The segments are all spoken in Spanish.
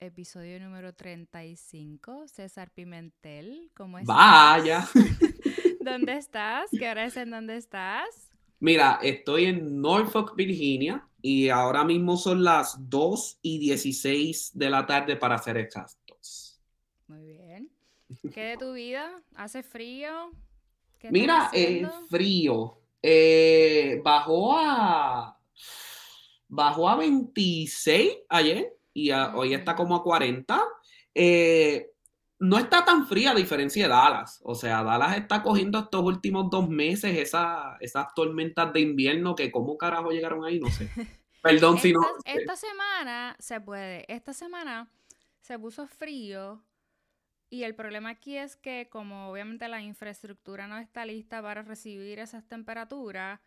Episodio número 35, César Pimentel, ¿cómo estás? Vaya. ¿Dónde estás? ¿Qué hora es en dónde estás? Mira, estoy en Norfolk, Virginia, y ahora mismo son las 2 y 16 de la tarde para ser exactos. Muy bien. ¿Qué de tu vida? ¿Hace frío? ¿Qué estás Mira, haciendo? frío. Eh, bajó a bajó a 26 ayer y a- hoy está como a 40. Eh, no está tan fría a diferencia de Dallas. O sea, Dallas está cogiendo estos últimos dos meses esa- esas tormentas de invierno que cómo carajo llegaron ahí, no sé. Perdón si no. Esta semana se puede. Esta semana se puso frío y el problema aquí es que como obviamente la infraestructura no está lista para recibir esas temperaturas,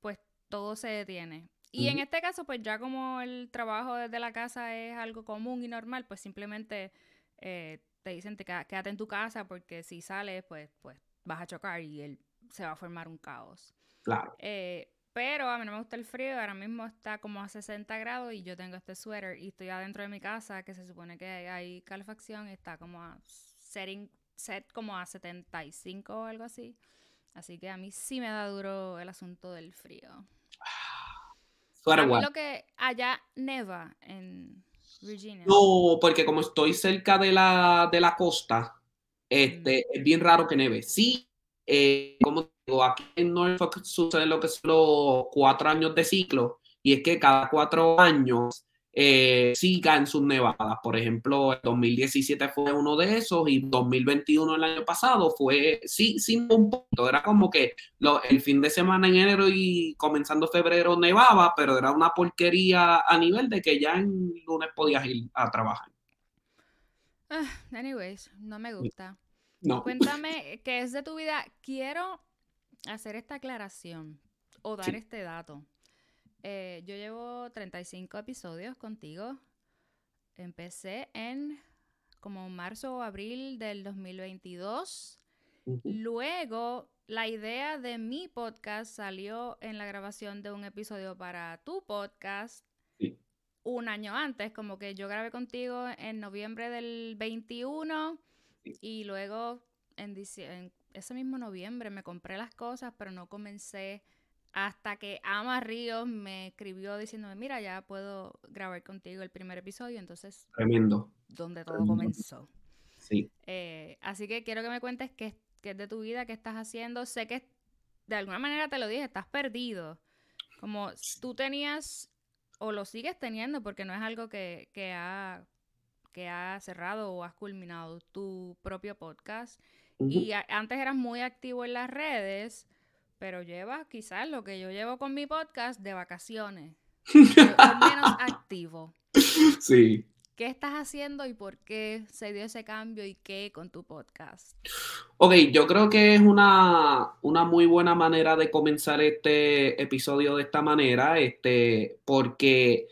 pues todo se detiene. Y en este caso, pues ya como el trabajo desde la casa es algo común y normal, pues simplemente eh, te dicen te quédate en tu casa porque si sales, pues, pues vas a chocar y el- se va a formar un caos. Claro. Eh, pero a mí no me gusta el frío, ahora mismo está como a 60 grados y yo tengo este suéter y estoy adentro de mi casa que se supone que hay, hay calefacción, está como a setting, set como a 75 o algo así. Así que a mí sí me da duro el asunto del frío. Lo que allá neva en Virginia. No, porque como estoy cerca de la, de la costa, este, es bien raro que neve. Sí, eh, como digo, aquí en Norfolk sucede lo que son los cuatro años de ciclo, y es que cada cuatro años eh, caen sus nevadas. Por ejemplo, el 2017 fue uno de esos, y 2021 el año pasado fue, sí, sí, un punto. Era como que lo- el fin de semana en enero y comenzando febrero nevaba, pero era una porquería a nivel de que ya en lunes podías ir a trabajar. Ah, anyways, no me gusta. No. Cuéntame qué es de tu vida. Quiero hacer esta aclaración o dar Sí. este dato. Eh, yo llevo 35 episodios contigo. Empecé en como marzo o abril del 2022. Ujú. Luego, la idea de mi podcast salió en la grabación de un episodio para tu podcast Sí. un año antes, como que yo grabé contigo en noviembre del 21 Sí. y luego en ese mismo noviembre me compré las cosas, pero no comencé hasta que Ama Ríos me escribió diciéndome, mira, ya puedo grabar contigo el primer episodio, entonces, Tremendo. donde todo Tremendo. comenzó. Sí. Eh, así que quiero que me cuentes qué, qué es de tu vida, qué estás haciendo. Sé que de alguna manera te lo dije, estás perdido. Como tú tenías o lo sigues teniendo porque no es algo que, que ha, que ha cerrado o has culminado tu propio podcast. Y a- antes eras muy activo en las redes, pero llevas quizás lo que yo llevo con mi podcast de vacaciones. menos activo. Sí. ¿Qué estás haciendo y por qué se dio ese cambio y qué con tu podcast? Ok, yo creo que es una, una muy buena manera de comenzar este episodio de esta manera, este, porque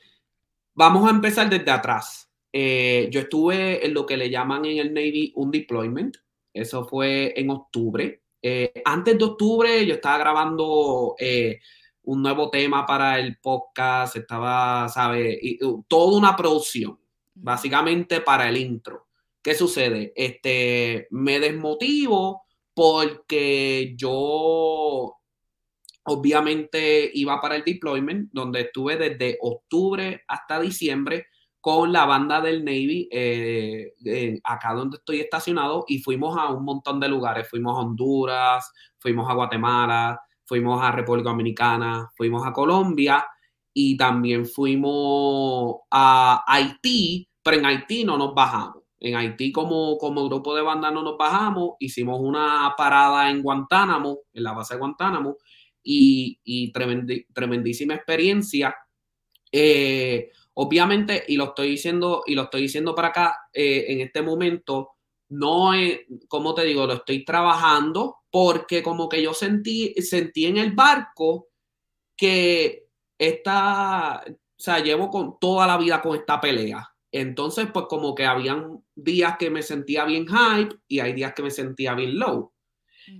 vamos a empezar desde atrás. Eh, yo estuve en lo que le llaman en el Navy un deployment, eso fue en octubre. Eh, antes de octubre yo estaba grabando eh, un nuevo tema para el podcast, estaba, ¿sabes? Y, toda una producción básicamente para el intro. ¿Qué sucede? Este, me desmotivo porque yo obviamente iba para el deployment, donde estuve desde octubre hasta diciembre con la banda del Navy, eh, acá donde estoy estacionado, y fuimos a un montón de lugares. Fuimos a Honduras, fuimos a Guatemala, fuimos a República Dominicana, fuimos a Colombia y también fuimos a Haití, pero en Haití no nos bajamos. En Haití como, como grupo de banda no nos bajamos, hicimos una parada en Guantánamo, en la base de Guantánamo, y, y tremendísima experiencia. Eh, obviamente, y lo estoy diciendo, y lo estoy diciendo para acá, eh, en este momento, no es, como te digo, lo estoy trabajando porque como que yo sentí, sentí en el barco que esta, o sea, llevo con toda la vida con esta pelea Entonces, pues como que habían días que me sentía bien hype y hay días que me sentía bien low.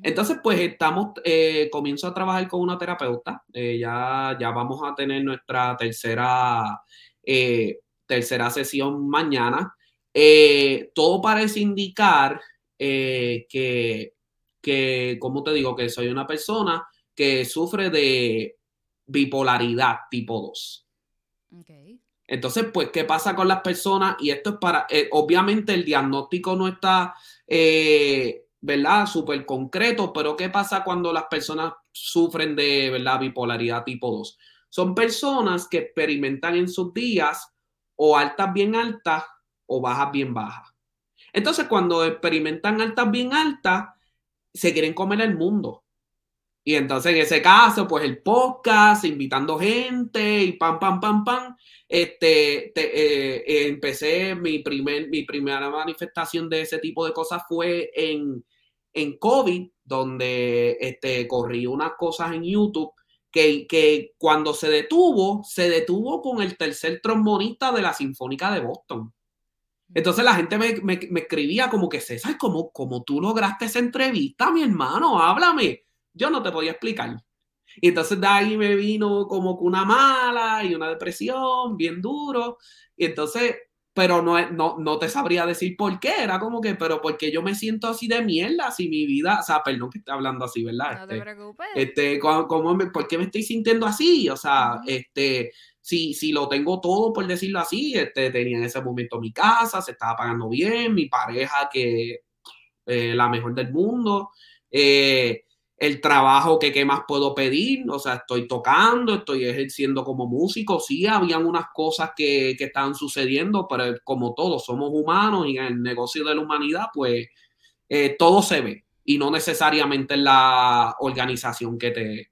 Entonces, pues estamos, eh, comienzo a trabajar con una terapeuta. Eh, ya, ya vamos a tener nuestra tercera, eh, tercera sesión mañana. todo parece indicar que, que, como te digo, que soy una persona que sufre de bipolaridad tipo 2. Entonces, pues, ¿qué pasa con las personas? Y esto es para, obviamente el diagnóstico no está ¿verdad? Súper concreto, pero ¿qué pasa cuando las personas sufren de, ¿verdad? Bipolaridad tipo 2? Son personas que experimentan en sus días o altas bien altas o bajas bien bajas. Entonces, cuando experimentan altas bien altas, se quieren comer el mundo. Y entonces, en ese caso, pues el podcast, invitando gente y pam, pam, pam, pam. Este, eh, eh, empecé mi, primer, mi primera manifestación de ese tipo de cosas fue en, en COVID, donde este, corrí unas cosas en YouTube que, que, cuando se detuvo, se detuvo con el tercer trombonista de la Sinfónica de Boston. Entonces la gente me, me, me escribía como que, César, ¿cómo, ¿cómo tú lograste esa entrevista, mi hermano? Háblame. Yo no te podía explicar. Y entonces de ahí me vino como que una mala y una depresión bien duro. Y entonces pero no, no, no te sabría decir por qué. Era como que, pero porque yo me siento así de mierda, si mi vida, o sea, perdón que esté hablando así, ¿verdad? No te este, preocupes. Este, ¿cómo, ¿por qué me estoy sintiendo así? O sea, este, si, si lo tengo todo, por decirlo así, este, tenía en ese momento mi casa, se estaba pagando bien, mi pareja que eh, la mejor del mundo. Eh, el trabajo que qué más puedo pedir, o sea, estoy tocando, estoy ejerciendo como músico, sí, habían unas cosas que, que estaban sucediendo, pero como todos somos humanos y en el negocio de la humanidad, pues eh, todo se ve y no necesariamente en la organización que te,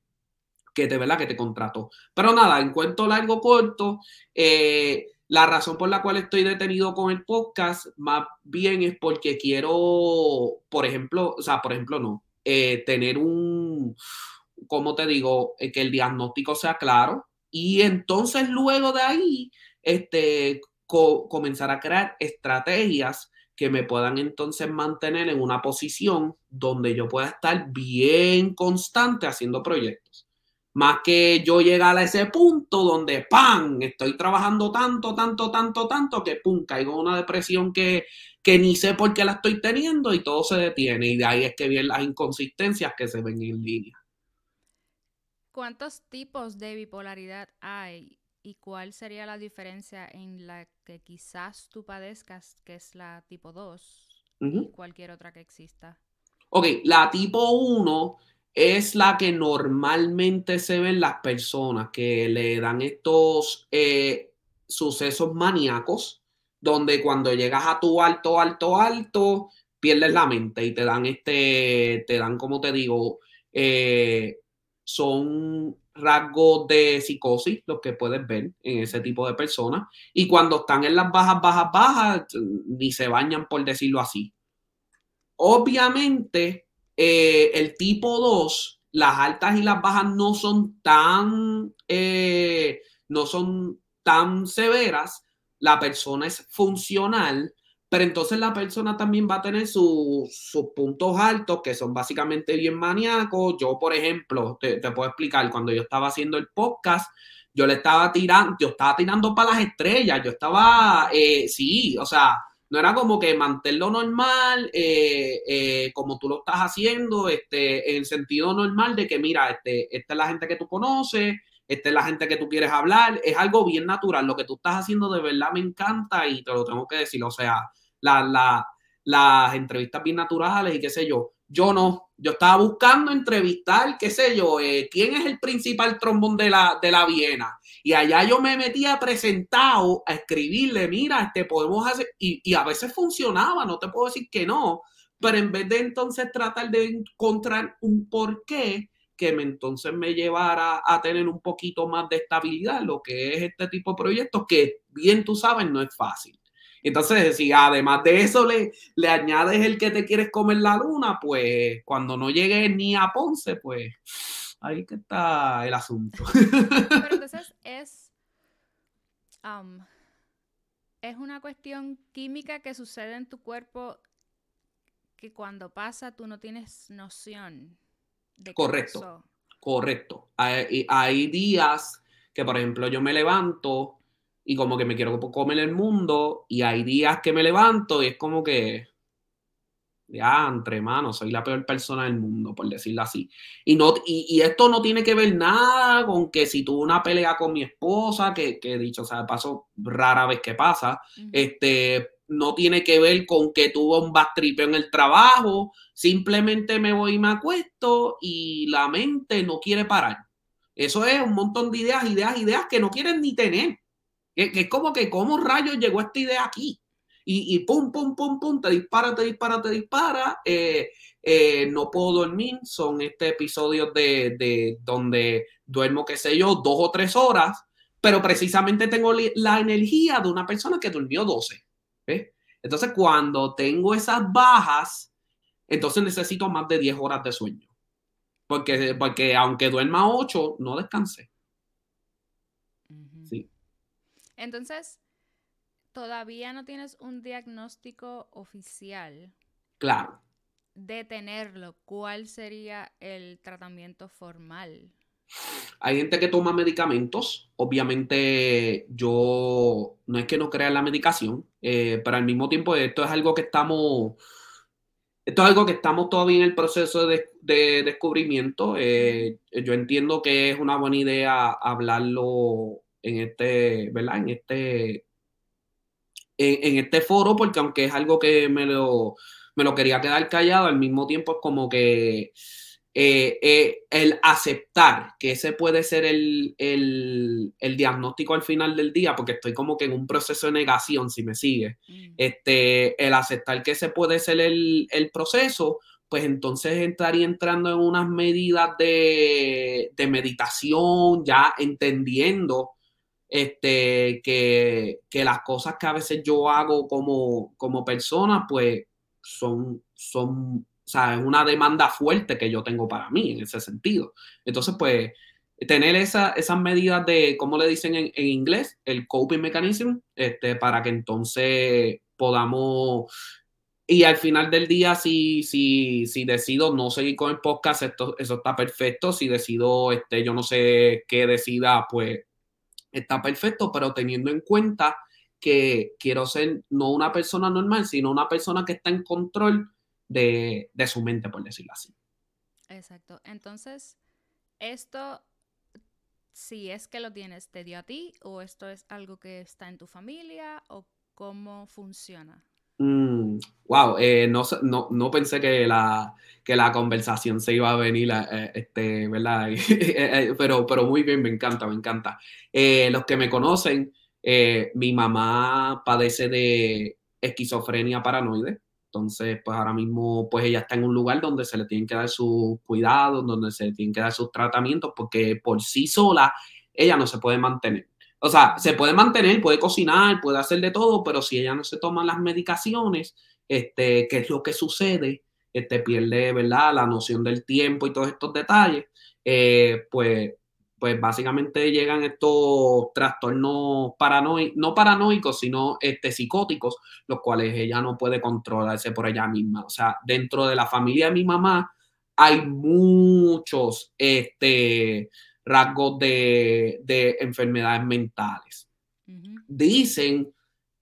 que te, ¿verdad? que te contrató. Pero nada, en cuento largo, corto, eh, la razón por la cual estoy detenido con el podcast más bien es porque quiero, por ejemplo, o sea, por ejemplo, no, eh, tener un, como te digo, eh, que el diagnóstico sea claro y entonces luego de ahí, este, comenzar a crear estrategias que me puedan entonces mantener en una posición donde yo pueda estar bien constante haciendo proyectos. Más que yo llegar a ese punto donde, ¡pam!, estoy trabajando tanto, tanto, tanto, tanto, que, ¡pum!, caigo en una depresión que, que ni sé por qué la estoy teniendo y todo se detiene. Y de ahí es que vienen las inconsistencias que se ven en línea. ¿Cuántos tipos de bipolaridad hay y cuál sería la diferencia en la que quizás tú padezcas, que es la tipo 2, y cualquier otra que exista? Ok, la tipo 1 es la que normalmente se ven las personas que le dan estos eh, sucesos maníacos donde cuando llegas a tu alto, alto, alto, pierdes la mente y te dan este, te dan, como te digo, eh, son rasgos de psicosis, los que puedes ver en ese tipo de personas. Y cuando están en las bajas, bajas, bajas, ni se bañan, por decirlo así. Obviamente, eh, el tipo 2, las altas y las bajas no son tan, eh, no son tan severas, la persona es funcional, pero entonces la persona también va a tener sus puntos altos que son básicamente bien maníacos. Yo, por ejemplo, te, puedo explicar, cuando yo estaba haciendo el podcast, yo le estaba tirando, yo estaba tirando para las estrellas, yo estaba, eh, sí, o sea, no era como que mantenerlo normal, eh, eh, como tú lo estás haciendo, este, en sentido normal de que, mira, este, esta es la gente que tú conoces, esta es la gente que tú quieres hablar, es algo bien natural. Lo que tú estás haciendo de verdad me encanta y te lo tengo que decir. O sea, las entrevistas bien naturales y qué sé yo. Yo no, yo estaba buscando entrevistar, qué sé yo, eh, quién es el principal trombón de la, de la Viena. Y allá yo me metía presentado a escribirle, mira, este podemos hacer, y, y a veces funcionaba, no te puedo decir que no, pero en vez de entonces tratar de encontrar un porqué, que me, entonces me llevara a tener un poquito más de estabilidad, lo que es este tipo de proyectos, que bien tú sabes, no es fácil. Entonces, si además de eso le, le añades el que te quieres comer la luna, pues cuando no llegues ni a Ponce, pues ahí que está el asunto. Pero entonces es... es una cuestión química que sucede en tu cuerpo que cuando pasa tú no tienes noción de Correcto. Correcto. Hay, hay días que, por ejemplo, yo me levanto y como que me quiero comer el mundo y hay días que me levanto y es como que ya, entre manos, soy la peor persona del mundo, por decirlo así. Y, no, y, esto no tiene que ver nada con que si tuve una pelea con mi esposa, que, que dicho, o sea, paso rara vez que pasa, este, no tiene que ver con que tuve un bastripeo en el trabajo, simplemente me voy y me acuesto y la mente no quiere parar. Eso es un montón de ideas, ideas, ideas que no quieren ni tener. Que, es como que, ¿cómo rayos llegó esta idea aquí? y, pum, pum, pum, pum, te dispara, te dispara, te dispara. Eh, eh, no puedo dormir, son este episodios de, de, donde duermo, qué sé yo, dos o tres horas, pero precisamente tengo la energía de una persona que durmió 12. Entonces, cuando tengo esas bajas, entonces necesito más de 10 horas de sueño. Porque, porque aunque duerma 8, no descansé. Sí. Entonces, todavía no tienes un diagnóstico oficial. Claro. De tenerlo, ¿cuál sería el tratamiento formal? Hay gente que toma medicamentos. Obviamente, yo no es que no crea la medicación, eh, pero al mismo tiempo esto es algo que estamos. Esto es algo que estamos todavía en el proceso de, descubrimiento. Eh, yo entiendo que es una buena idea hablarlo en este, ¿verdad? En este en, este foro, porque aunque es algo que me lo, me lo quería quedar callado, al mismo tiempo es como que eh, eh, el aceptar que ese puede ser el, diagnóstico al final del día, porque estoy como que en un proceso de negación, si me sigue, mm. este, el aceptar que ese puede ser el, proceso, pues entonces estaría entrando en unas medidas de, de meditación, ya entendiendo este, que, las cosas que a veces yo hago como, como persona, pues son, son, sea, es una demanda fuerte que yo tengo para mí en ese sentido. Entonces, pues, tener esa, esas medidas de, ¿cómo le dicen en, inglés? El coping mechanism, este, para que entonces podamos y al final del día, si, si, si decido no seguir con el podcast, esto, eso está perfecto. Si decido, este, yo no sé qué decida, pues está perfecto, pero teniendo en cuenta que quiero ser no una persona normal, sino una persona que está en control de, su mente, por decirlo así. Exacto. Entonces, esto, si es que lo tienes, ¿te dio a ti o esto es algo que está en tu familia o cómo funciona? wow, mm, eh, no, no, pensé que la, que la conversación se iba a venir, eh, este, ¿verdad? Eh, pero, pero muy bien, me encanta, me encanta. los que me conocen, mi mamá padece de esquizofrenia paranoide. Entonces, pues ahora mismo, pues ella está en un lugar donde se le tienen que dar sus cuidados, donde se le tienen que dar sus tratamientos, porque por sí sola ella no se puede mantener. O sea, se puede mantener, puede cocinar, puede hacer de todo, pero si ella no se toma las medicaciones, este, ¿qué es lo que sucede? Este, pierde, ¿verdad? La noción del tiempo y todos estos detalles, eh, pues, pues básicamente llegan estos trastornos paranoicos, no paranoicos, sino este, psicóticos, los cuales ella no puede controlarse por ella misma. O sea, dentro de la familia de mi mamá hay muchos, este, rasgos de, enfermedades mentales. Dicen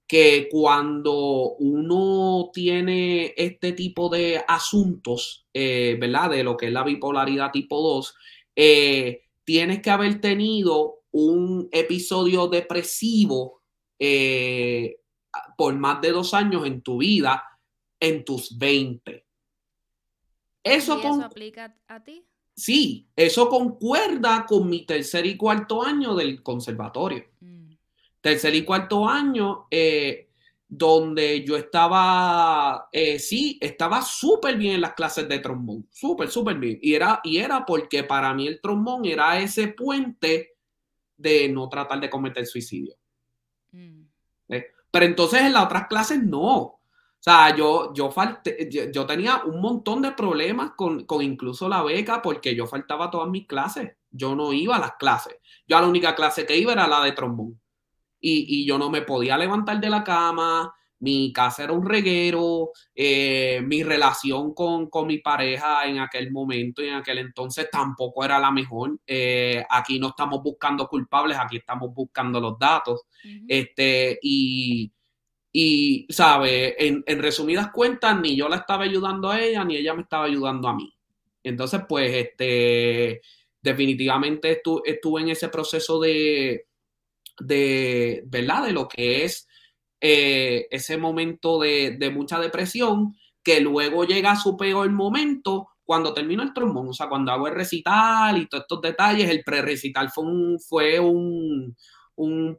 que cuando uno tiene este tipo de asuntos, eh, ¿verdad? De lo que es la bipolaridad tipo 2, eh, tienes que haber tenido un episodio depresivo eh, por más de dos años en tu vida, en tus 20. Eso, eso aplica a ti? Sí, eso concuerda con mi tercer y cuarto año del conservatorio. Mm. Tercer y cuarto año, eh, donde yo estaba, eh, sí, estaba súper bien en las clases de trombón, súper, súper bien. Y era, y era porque para mí el trombón era ese puente de no tratar de cometer suicidio. Mm. ¿Eh? Pero entonces en las otras clases no. O sea, yo, yo, yo, tenía un montón de problemas con, incluso la beca porque yo faltaba todas mis clases. Yo no iba a las clases. Yo a la única clase que iba era la de trombón. Y, yo no me podía levantar de la cama, mi casa era un reguero, eh, mi relación con, mi pareja en aquel momento y en aquel entonces tampoco era la mejor. Eh, aquí no estamos buscando culpables, aquí estamos buscando los datos. este, y, y, ¿sabe? En, resumidas cuentas, ni yo la estaba ayudando a ella, ni ella me estaba ayudando a mí. Entonces, pues, este, definitivamente estuve en ese proceso de, de, ¿verdad? De lo que es eh, ese momento de, mucha depresión, que luego llega a su peor momento cuando termino el trombón, o sea, cuando hago el recital y todos estos detalles, el pre-recital fue un, fue un,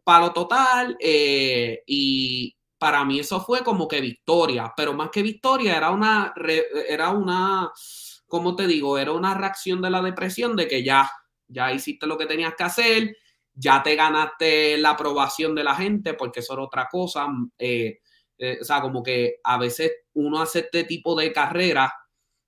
palo total eh, y para mí eso fue como que victoria, pero más que victoria era una, era una, ¿cómo te digo? Era una reacción de la depresión de que ya, ya hiciste lo que tenías que hacer, ya te ganaste la aprobación de la gente, porque eso era otra cosa. Eh, eh, o sea, como que a veces uno hace este tipo de carrera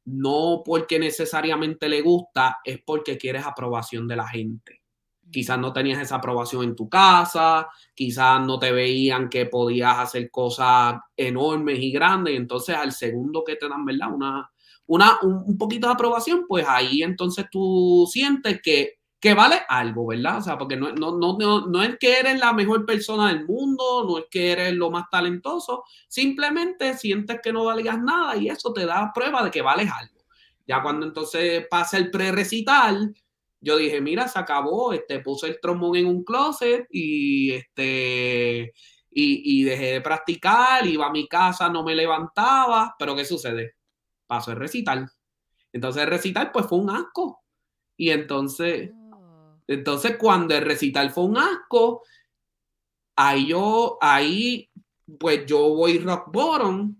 no porque necesariamente le gusta, es porque quieres aprobación de la gente. Quizás no tenías esa aprobación en tu casa, quizás no te veían que podías hacer cosas enormes y grandes, y entonces al segundo que te dan, ¿verdad? Una, una, un poquito de aprobación, pues ahí entonces tú sientes que que vale algo, ¿verdad? O sea, porque no, es que eres la mejor persona del mundo, no es que eres lo más talentoso, simplemente sientes que no valías nada y eso te da prueba de que vales algo. Ya cuando entonces pasa el pre-recital, yo dije, mira, se acabó, este, puse el trombón en un closet y este... Y dejé de practicar, iba a mi casa, no me levantaba, pero ¿qué sucede? Pasó el recital. Entonces el recital pues fue un asco. Y entonces, entonces, cuando el recital fue un asco, ahí yo, ahí, pues yo voy rock bottom,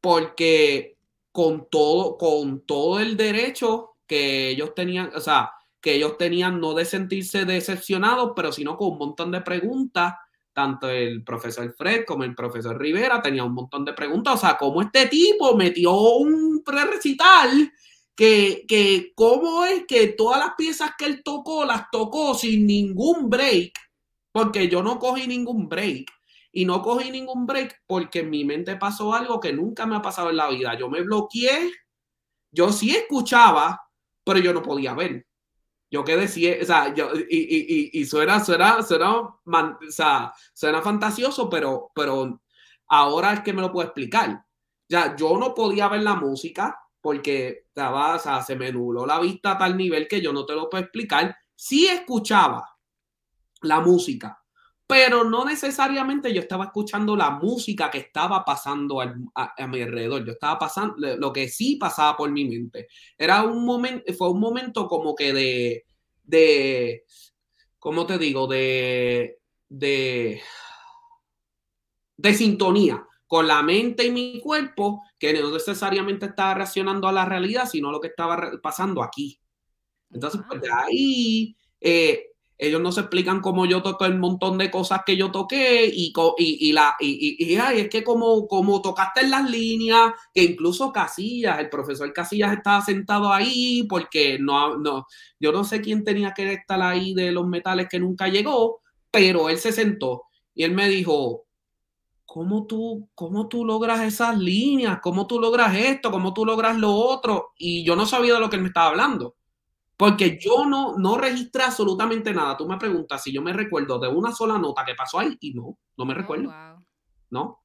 porque con todo, con todo el derecho que ellos tenían, o sea, que ellos tenían no de sentirse decepcionados, pero sino con un montón de preguntas. Tanto el profesor Fred como el profesor Rivera tenían un montón de preguntas. O sea, cómo este tipo metió un pre-recital que, cómo es que todas las piezas que él tocó las tocó sin ningún break, porque yo no cogí ningún break. Y no cogí ningún break porque en mi mente pasó algo que nunca me ha pasado en la vida. Yo me bloqueé, yo sí escuchaba, pero yo no podía ver. Yo qué decía, o sea, yo, y, y, y, suena, suena, suena, o sea, suena fantasioso, pero, pero ahora es que me lo puedo explicar. Ya, yo no podía ver la música, porque estaba, se me nubló la vista a tal nivel que yo no te lo puedo explicar. Sí escuchaba la música, pero no necesariamente yo estaba escuchando la música que estaba pasando a, mi alrededor. Yo estaba pasando lo que sí pasaba por mi mente. Era un momento, fue un momento como que de, de, ¿cómo te digo? De, de, de sintonía con la mente y mi cuerpo que no necesariamente estaba reaccionando a la realidad, sino lo que estaba pasando aquí. Entonces, pues de ahí, eh, ellos no se explican cómo yo toqué el montón de cosas que yo toqué y, y, la, y, es que como, como tocaste en las líneas, que incluso Casillas, el profesor Casillas estaba sentado ahí porque no, no, yo no sé quién tenía que estar ahí de los metales que nunca llegó, pero él se sentó y él me dijo, ¿cómo tú, ¿cómo tú logras esas líneas? ¿Cómo tú logras esto? ¿Cómo tú logras lo otro? Y yo no sabía de lo que él me estaba hablando. Porque yo no, no registré absolutamente nada. Tú me preguntas si yo me recuerdo de una sola nota que pasó ahí y no, no me oh, recuerdo. No,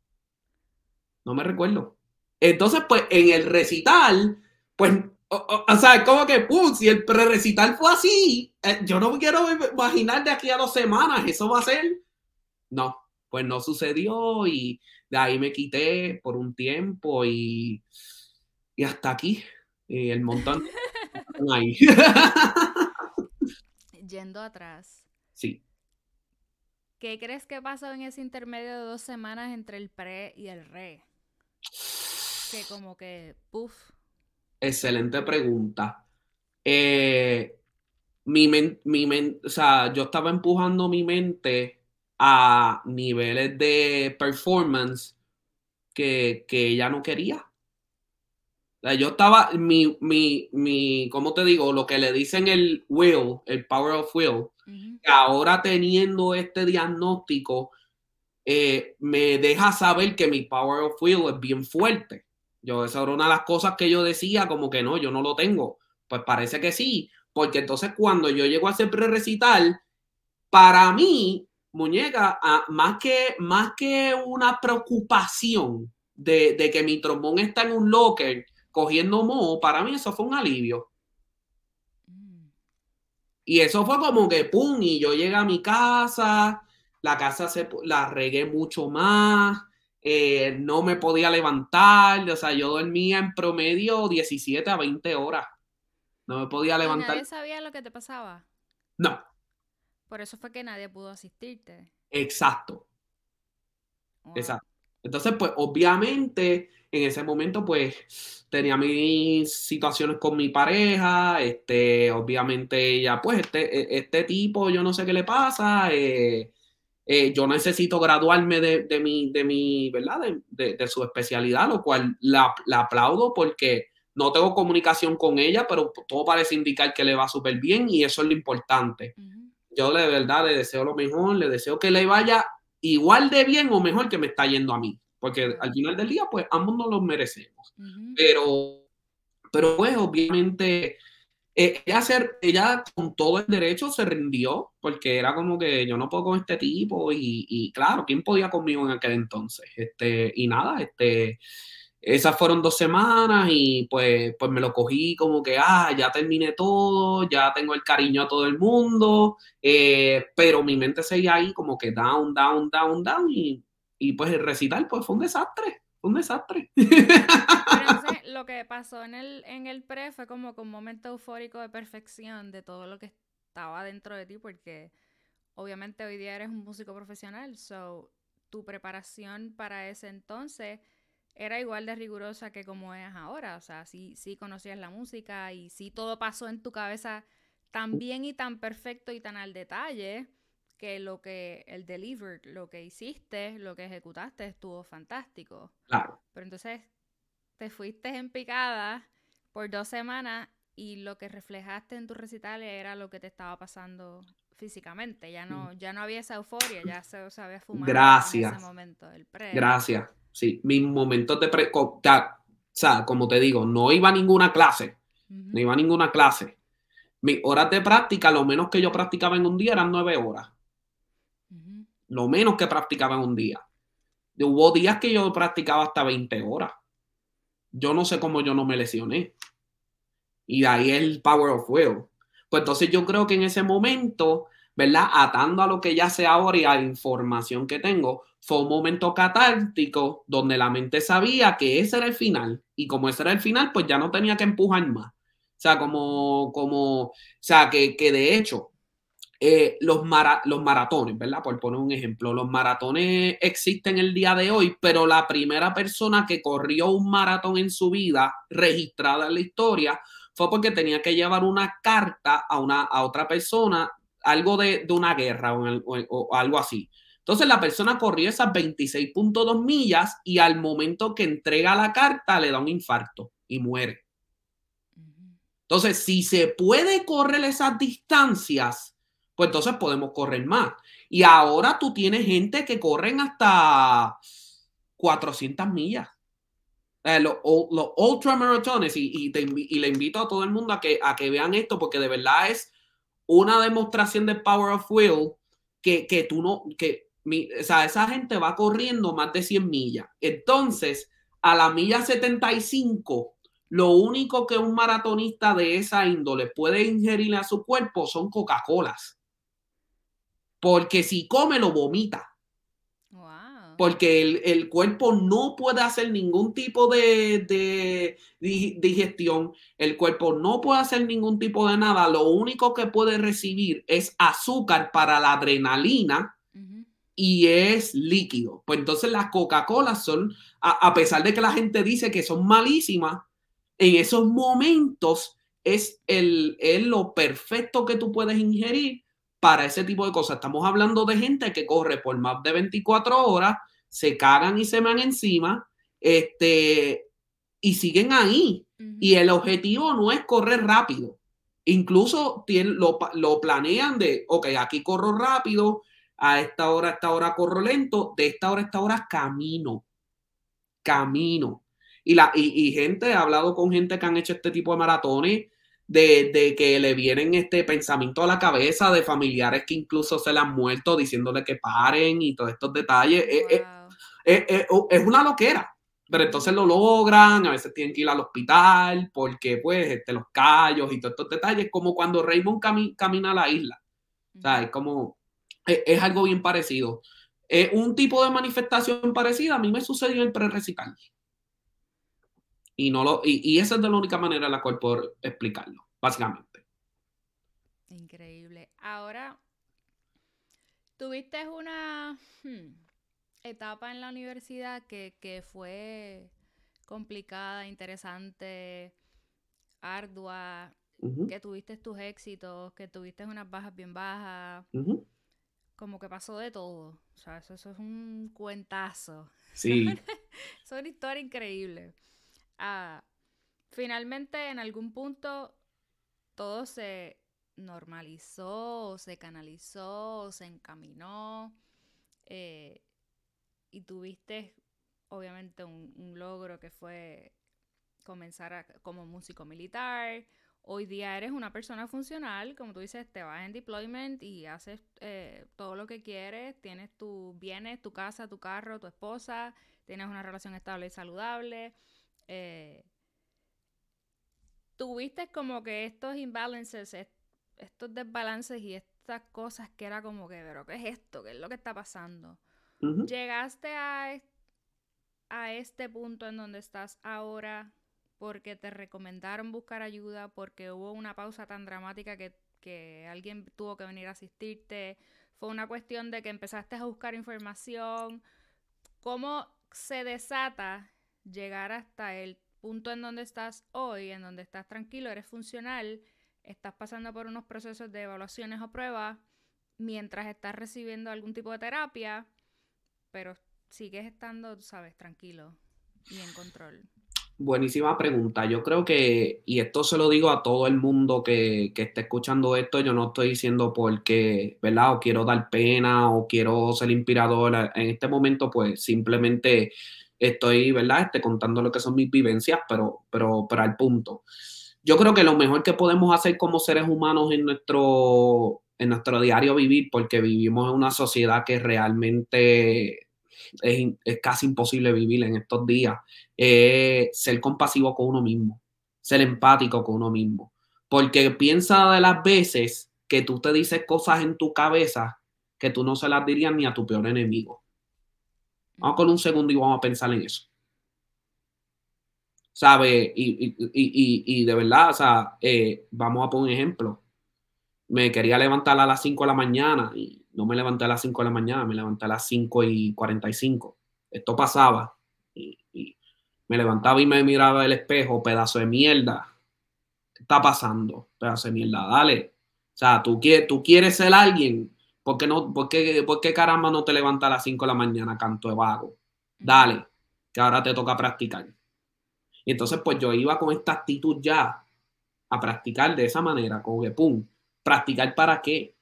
no me recuerdo. Entonces, pues en el recital, pues, o, sea, como que, pum, si el pre-recital fue así, eh, yo no quiero imaginar de aquí a dos semanas, eso va a ser. No, pues no sucedió y de ahí me quité por un tiempo y, y hasta aquí. el montón ahí. Yendo atrás. Sí. ¿Qué crees que pasó en ese intermedio de dos semanas entre el pre y el re? Que como que, puff. Excelente pregunta. Eh, mi, mi o sea, yo estaba empujando mi mente a niveles de performance que, ella no quería. yo estaba, mi, mi, mi, ¿cómo te digo? Lo que le dicen el will, el power of will, ahora teniendo este diagnóstico, eh, me deja saber que mi power of will es bien fuerte. Yo, esa era una de las cosas que yo decía, como que no, yo no lo tengo. Pues parece que sí, porque entonces cuando yo llego a hacer pre-recital, para mí, muñeca, más, que, más que una preocupación de, de, que mi trombón está en un locker cogiendo moho, para mí eso fue un alivio. Mm. Y eso fue como que, ¡pum! Y yo llegué a mi casa, la casa se la regué mucho más, eh, no me podía levantar, o sea, yo dormía en promedio 17 a 20 horas. No me podía levantar. ¿Nadie sabía lo que te pasaba? No. Por eso fue que nadie pudo asistirte. Exacto. Exacto. Entonces, pues, obviamente, en ese momento, pues, tenía mis situaciones con mi pareja, este, obviamente ella, pues, este, e, este tipo, yo no sé qué le pasa, eh, eh, yo necesito graduarme de, mi, de mi, ¿verdad? De, su especialidad, lo cual la, aplaudo porque no tengo comunicación con ella, pero todo parece indicar que le va súper bien y eso es lo importante. Yo de verdad le deseo lo mejor, le deseo que le vaya igual de bien o mejor que me está yendo a mí, porque al final del día, pues ambos nos los merecemos. Pero, pero pues obviamente eh, ella, ella con todo el derecho se rindió porque era como que yo no puedo con este tipo y, claro, ¿quién podía conmigo en aquel entonces? Este, y nada, este, esas fueron dos semanas y pues, pues me lo cogí como que, ah, ya terminé todo, ya tengo el cariño a todo el mundo, eh, pero mi mente seguía ahí como que down, down, down, down y, y pues el recital pues fue un desastre un desastre. lo que pasó en el, en el pre fue como que un momento eufórico de perfección de todo lo que estaba dentro de ti, porque obviamente hoy día eres un músico profesional, so tu preparación para ese entonces era igual de rigurosa que como es ahora. O sea, sí, sí conocías la música y sí todo pasó en tu cabeza tan bien y tan perfecto y tan al detalle que lo que el delivered, lo que hiciste, lo que ejecutaste estuvo fantástico. Claro. Pero entonces te fuiste en picada por dos semanas y lo que reflejaste en tus recitales era lo que te estaba pasando físicamente. Ya no, mm. ya no había esa euforia, ya se, se había fumado Gracias. en ese momento. El pre. Gracias. Sí, mis momentos de pre. O sea, como te digo, no iba a ninguna clase. No iba a ninguna clase. Mis horas de práctica, lo menos que yo practicaba en un día eran nueve horas lo menos que practicaba en un día. Hubo días que yo practicaba hasta 20 horas. Yo no sé cómo yo no me lesioné. Y de ahí el power of will. Pues entonces yo creo que en ese momento, ¿verdad? Atando a lo que ya sé ahora y a la información que tengo, fue un momento catártico donde la mente sabía que ese era el final. Y como ese era el final, pues ya no tenía que empujar más. O sea, como, como, o sea, que, que de hecho, eh, los, los maratones, ¿verdad? Por poner un ejemplo, los maratones existen el día de hoy, pero la primera persona que corrió un maratón en su vida registrada en la historia fue porque tenía que llevar una carta a, una, a otra persona, algo de, una guerra o, algo así. Entonces la persona corrió esas 26.2 millas y al momento que entrega la carta le da un infarto y muere. Entonces, si se puede correr esas distancias, pues entonces podemos correr más. Y ahora tú tienes gente que corren hasta 400 millas. Eh, los, los ultramaratones, y, y, le invito a todo el mundo a que, a que vean esto, porque de verdad es una demostración de Power of Will que, que tú no, que, o sea, esa gente va corriendo más de 100 millas. Entonces, a la milla 75, lo único que un maratonista de esa índole puede ingerir a su cuerpo son Coca-Colas porque si come lo vomita. Porque el, cuerpo no puede hacer ningún tipo de, digestión, el cuerpo no puede hacer ningún tipo de nada, lo único que puede recibir es azúcar para la adrenalina y es líquido. Pues entonces las Coca-Cola son, a, pesar de que la gente dice que son malísimas, en esos momentos es, el, es lo perfecto que tú puedes ingerir para ese tipo de cosas. Estamos hablando de gente que corre por más de 24 horas, se cagan y se van encima, este, y siguen ahí. Y el objetivo no es correr rápido. Incluso lo, lo, planean de, ok, aquí corro rápido, a esta hora, a esta hora corro lento, de esta hora a esta hora camino, camino. Y, la, y, gente, he hablado con gente que han hecho este tipo de maratones, de, que le vienen este pensamiento a la cabeza de familiares que incluso se le han muerto diciéndole que paren y todos estos detalles. es una loquera. Pero entonces lo logran, a veces tienen que ir al hospital porque pues este, los callos y todos estos detalles, como cuando Raymond camina a la isla. O sea, es como, es, algo bien parecido. es un tipo de manifestación parecida a mí me sucedió en el pre-recital. Y, no lo, y, esa es de la única manera en la cual puedo explicarlo, básicamente. Increíble. Ahora, tuviste una... Hmm, etapa en la universidad que, fue complicada, interesante, ardua, que tuviste tus éxitos, que tuviste unas bajas bien bajas, como que pasó de todo. O sea, eso, es un cuentazo. Sí. es una historia increíble. Ah, finalmente, en algún punto, todo se normalizó, se canalizó, se encaminó. Eh, y tuviste obviamente un, logro que fue comenzar como músico militar. Hoy día eres una persona funcional, como tú dices, te vas en deployment y haces eh, todo lo que quieres, tienes tus bienes, tu casa, tu carro, tu esposa, tienes una relación estable y saludable. Eh, tuviste como que estos imbalances, estos desbalances y estas cosas que era como que, pero ¿qué es esto? ¿Qué es lo que está pasando? Llegaste a, a este punto en donde estás ahora porque te recomendaron buscar ayuda, porque hubo una pausa tan dramática que, que alguien tuvo que venir a asistirte. Fue una cuestión de que empezaste a buscar información. ¿Cómo se desata llegar hasta el punto en donde estás hoy, en donde estás tranquilo, eres funcional, estás pasando por unos procesos de evaluaciones o pruebas, mientras estás recibiendo algún tipo de terapia, pero sigues estando, sabes, tranquilo y en control. Buenísima pregunta. Yo creo que, y esto se lo digo a todo el mundo que, que esté escuchando esto, yo no estoy diciendo porque, ¿verdad? O quiero dar pena o quiero ser inspirador. En este momento, pues simplemente estoy, ¿verdad? Este, contando lo que son mis vivencias, pero, pero, pero al punto. Yo creo que lo mejor que podemos hacer como seres humanos en nuestro, en nuestro diario vivir, porque vivimos en una sociedad que realmente es, casi imposible vivir en estos días, ser compasivo con uno mismo, ser empático con uno mismo. Porque piensa de las veces que tú te dices cosas en tu cabeza que tú no se las dirías ni a tu peor enemigo. Vamos con un segundo y vamos a pensar en eso. ¿Sabe? Y, de verdad, o sea, eh, vamos a poner un ejemplo. Me quería levantar a las 5 de la mañana y no me levanté a las 5 de la mañana, me levanté a las 5 y 45. Esto pasaba y, me levantaba y me miraba el espejo, pedazo de mierda. ¿Qué está pasando? Pedazo de mierda, dale. O sea, tú, tú quieres ser alguien. ¿Por qué, no, por, qué, ¿Por qué caramba no te levantas a las 5 de la mañana, canto de vago? Dale, que ahora te toca practicar. Y entonces, pues yo iba con esta actitud ya a practicar de esa manera, como que, pum, practicar para qué?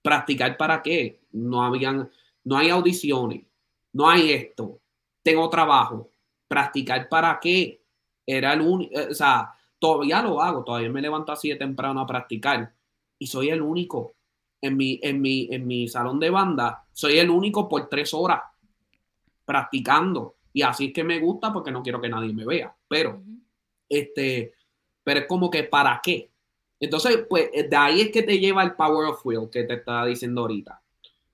¿Practicar para qué? No habían, no hay audiciones, no hay esto, tengo trabajo. ¿Practicar para qué? Era el único, eh, o sea, todavía lo hago, todavía me levanto así de temprano a practicar y soy el único en mi, en mi, en mi salón de banda, soy el único por tres horas practicando y así es que me gusta porque no quiero que nadie me vea, pero, este, pero es como que para qué, entonces, pues de ahí es que te lleva el power of will que te estaba diciendo ahorita.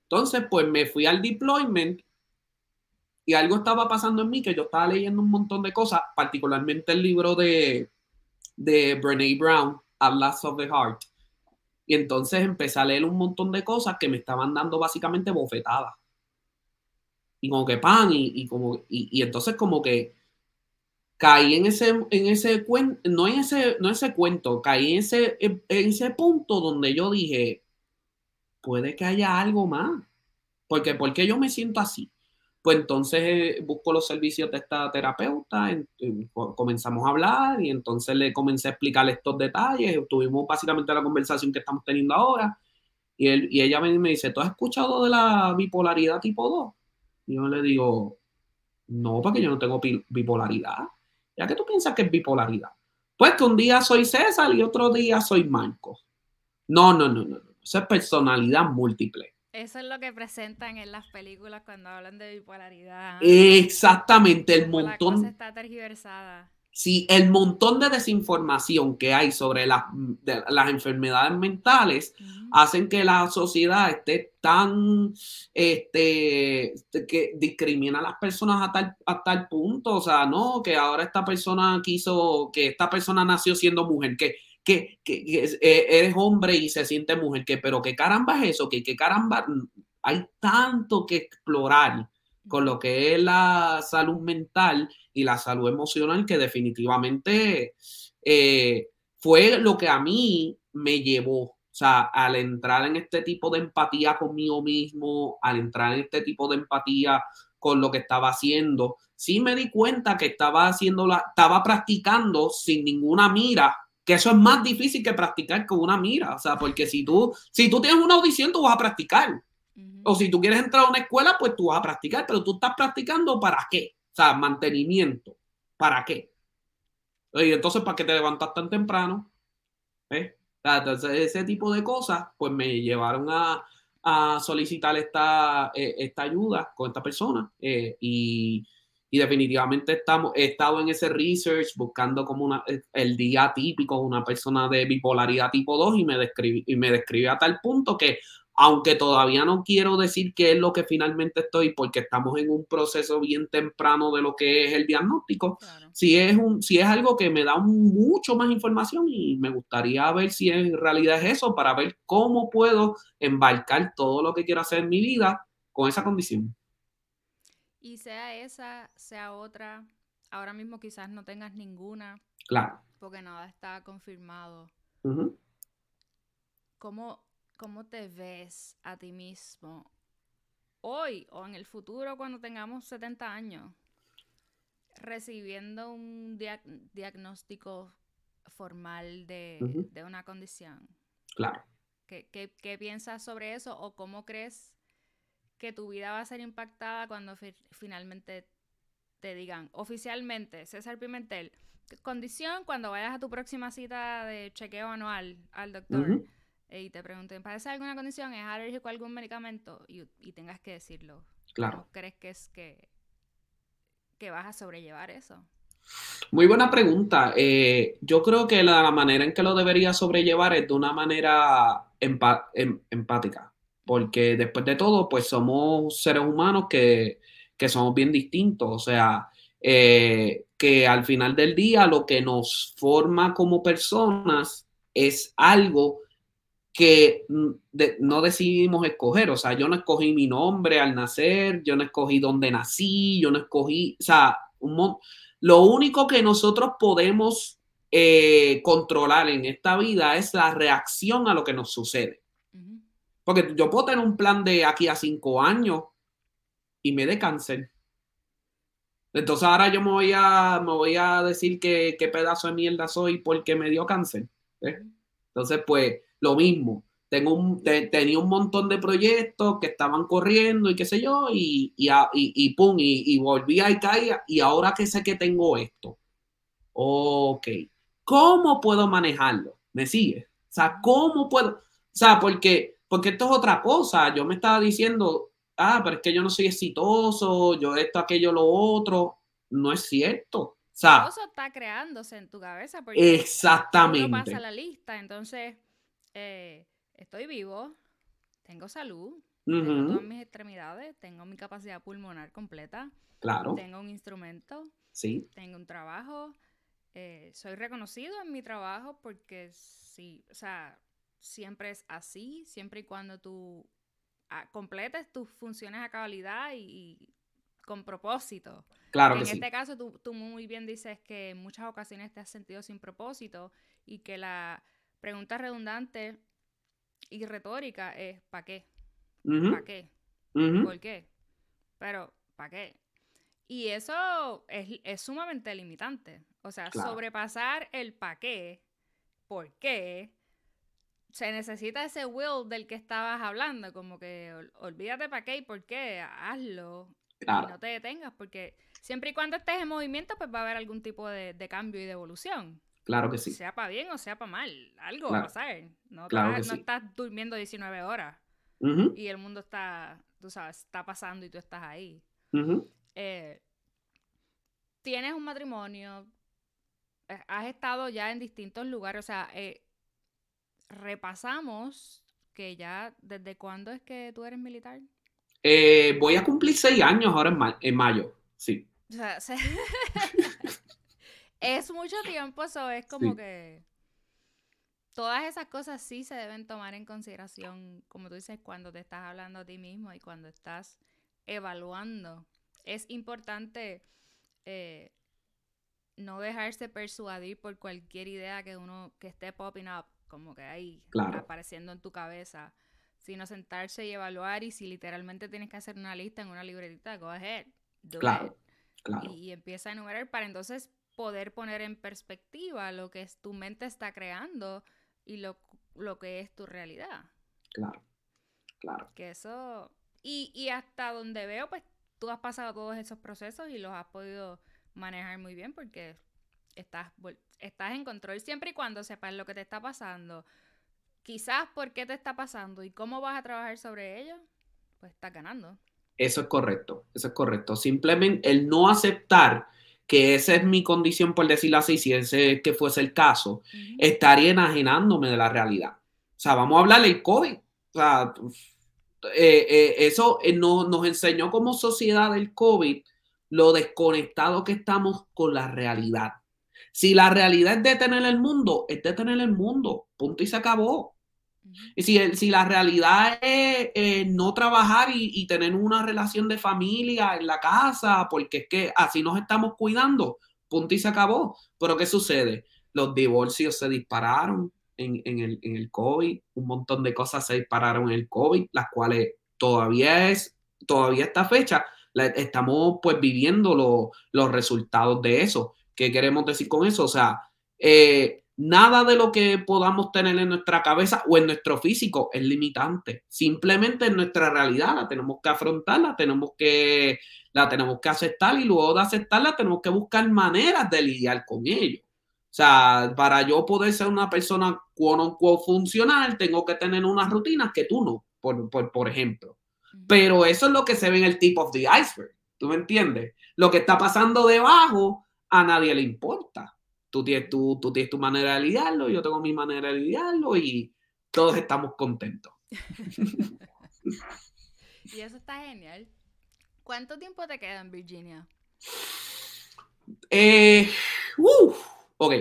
Entonces, pues me fui al deployment y algo estaba pasando en mí que yo estaba leyendo un montón de cosas, particularmente el libro de, de Brene Brown, Atlas of the Heart. Y entonces empecé a leer un montón de cosas que me estaban dando básicamente bofetadas. Y como que pan, y, como, y entonces como que caí en ese, en ese cuento, no en ese, no ese cuento, caí en ese, en ese punto donde yo dije, puede que haya algo más. Porque, ¿por qué yo me siento así? Pues entonces eh, busco los servicios de esta terapeuta, comenzamos a hablar y entonces le comencé a explicar estos detalles, tuvimos básicamente la conversación que estamos teniendo ahora Y, él, y ella me dice, ¿tú has escuchado de la bipolaridad tipo 2? Y yo le digo, no, porque yo no tengo bipolaridad. ¿Ya que tú piensas que es bipolaridad? Pues que un día soy César y otro día soy Marco. No, no, no, no. Eso es personalidad múltiple. Eso es lo que presentan en las películas cuando hablan de bipolaridad. Exactamente, el montón. La cosa está tergiversada. Sí, el montón de desinformación que hay sobre las, las enfermedades mentales hacen que la sociedad esté tan, este, que discrimina a las personas a tal, a tal punto, o sea, no, que ahora esta persona quiso, que esta persona nació siendo mujer, que, que, eh, eres hombre y se siente mujer, que, pero qué caramba es eso, que qué caramba, hay tanto que explorar con lo que es la salud mental y la salud emocional que definitivamente eh, fue lo que a mí me llevó. O sea, al entrar en este tipo de empatía conmigo mismo, al entrar en este tipo de empatía con lo que estaba haciendo, sí me di cuenta que estaba haciendo la, estaba practicando sin ninguna mira, que eso es más difícil que practicar con una mira. O sea, porque si tú, si tú tienes una audición, tú vas a practicar. O si tú quieres entrar a una escuela, pues tú vas a practicar, pero tú estás practicando para qué? O sea, mantenimiento. ¿Para qué? Y entonces, ¿para qué te levantas tan temprano? ¿Eh? entonces, ese tipo de cosas, pues me llevaron a, solicitar esta, eh, esta ayuda con esta persona. Eh, y, definitivamente estamos, he estado en ese research buscando como una, el día típico de una persona de bipolaridad tipo 2 y me describí, y me describí a tal punto que aunque todavía no quiero decir qué es lo que finalmente estoy, porque estamos en un proceso bien temprano de lo que es el diagnóstico, si, es un, si es algo que me da mucho más información y me gustaría ver si en realidad es eso, para ver cómo puedo embarcar todo lo que quiero hacer en mi vida con esa condición. Y sea esa, sea otra, ahora mismo quizás no tengas ninguna. Claro. Porque nada está confirmado. ¿Cómo, ¿Cómo te ves a ti mismo hoy o en el futuro cuando tengamos 70 años? Recibiendo un diagnóstico formal de, una condición. Claro. ¿Qué, ¿Qué, piensas sobre eso o cómo crees que tu vida va a ser impactada cuando finalmente te digan oficialmente, César Pimentel, condición cuando vayas a tu próxima cita de chequeo anual al doctor? y te pregunten, ¿padece alguna condición? ¿Es alérgico a algún medicamento? Y, tengas que decirlo. Claro. ¿Cómo crees que es que, que vas a sobrellevar eso? Muy buena pregunta. Eh, yo creo que la manera en que lo debería sobrellevar es de una manera em, empática, porque después de todo, pues somos seres humanos que, somos bien distintos, o sea, eh, que al final del día lo que nos forma como personas es algo que no decidimos escoger. O sea, yo no escogí mi nombre al nacer, yo no escogí dónde nací, yo no escogí, o sea, lo único que nosotros podemos eh, controlar en esta vida es la reacción a lo que nos sucede. Porque yo puedo tener un plan de aquí a cinco años y me dé cáncer. Entonces ahora yo me voy a, me voy a decir que qué pedazo de mierda soy porque me dio cáncer. Entonces, pues, lo mismo. Tengo un, tenía un montón de proyectos que estaban corriendo y qué sé yo, y, y, y, pum, y, volvía y caía, y ahora que sé que tengo esto. Ok, ¿cómo puedo manejarlo? ¿Me sigue? O sea, ¿cómo puedo? O sea, porque, porque esto es otra cosa. Yo me estaba diciendo, ah, pero es que yo no soy exitoso, yo esto, aquello, lo otro. No es cierto. O sea, eso está creándose en tu cabeza. Porque exactamente. pasa la lista, entonces eh, estoy vivo, tengo salud, tengo todas mis extremidades, tengo mi capacidad pulmonar completa. Claro. Tengo un instrumento. Sí. Tengo un trabajo. Eh, soy reconocido en mi trabajo porque sí, o sea, siempre es así, siempre y cuando tú ah, completes tus funciones a cabalidad y, con propósito. Claro que en este caso tú, tú, muy bien dices que en muchas ocasiones te has sentido sin propósito y que la pregunta redundante y retórica es ¿para qué? ¿Para qué? ¿Por qué? Pero ¿para qué? Y eso es, sumamente limitante. O sea, sobrepasar el para qué, por qué, se necesita ese will del que estabas hablando, como que olvídate para qué y por qué, hazlo. Y no te detengas, porque siempre y cuando estés en movimiento, pues va a haber algún tipo de, cambio y de evolución. Claro que sí. Sea para bien o sea para mal, algo va a pasar. No, no estás durmiendo 19 horas y el mundo está, tú sabes, está pasando y tú estás ahí. Eh, tienes un matrimonio, eh, has estado ya en distintos lugares, o sea, eh, repasamos que ya, ¿desde cuándo es que tú eres militar? Eh, voy a cumplir seis años ahora en, mayo, sí. O sea, es mucho tiempo, eso es como que todas esas cosas sí se deben tomar en consideración, como tú dices, cuando te estás hablando a ti mismo y cuando estás evaluando. Es importante eh, no dejarse persuadir por cualquier idea que uno que esté popping up como que ahí apareciendo en tu cabeza, sino sentarse y evaluar y si literalmente tienes que hacer una lista en una libretita, go ahead, do claro, Y, empieza a enumerar para entonces poder poner en perspectiva lo que es, tu mente está creando y lo, lo que es tu realidad. Claro, claro. Que eso, y, y hasta donde veo, pues tú has pasado todos esos procesos y los has podido manejar muy bien porque estás, estás en control siempre y cuando sepas lo que te está pasando, quizás por qué te está pasando y cómo vas a trabajar sobre ello, pues estás ganando. Eso es correcto, eso es correcto. Simplemente el no aceptar que esa es mi condición, por decirlo así, si ese que fuese el caso, estaría enajenándome de la realidad. O sea, vamos a hablar del COVID. O sea, eh, eh, eso eh, no, nos enseñó como sociedad del COVID lo desconectado que estamos con la realidad. Si la realidad es detener el mundo, es detener el mundo. Punto y se acabó. Y si, si la realidad es no trabajar y, tener una relación de familia en la casa, porque es que así nos estamos cuidando, punto y se acabó. Pero ¿qué sucede? Los divorcios se dispararon en, el, en el COVID, un montón de cosas se dispararon en el COVID, las cuales todavía es, todavía esta fecha, estamos pues viviendo los resultados de eso. ¿Qué queremos decir con eso? O sea, eh, nada de lo que podamos tener en nuestra cabeza o en nuestro físico es limitante. Simplemente en nuestra realidad la tenemos que afrontar, la tenemos que, la tenemos que aceptar y luego de aceptarla tenemos que buscar maneras de lidiar con ello. O sea, para yo poder ser una persona quote funcional, tengo que tener unas rutinas que tú no, por, por, por ejemplo. Pero eso es lo que se ve en el tip of the iceberg. ¿Tú me entiendes? Lo que está pasando debajo a nadie le importa. Tú tienes tu, tú tienes tu manera de lidiarlo, yo tengo mi manera de lidiarlo y todos estamos contentos. y eso está genial. ¿Cuánto tiempo te queda en Virginia? Eh, uh, ok.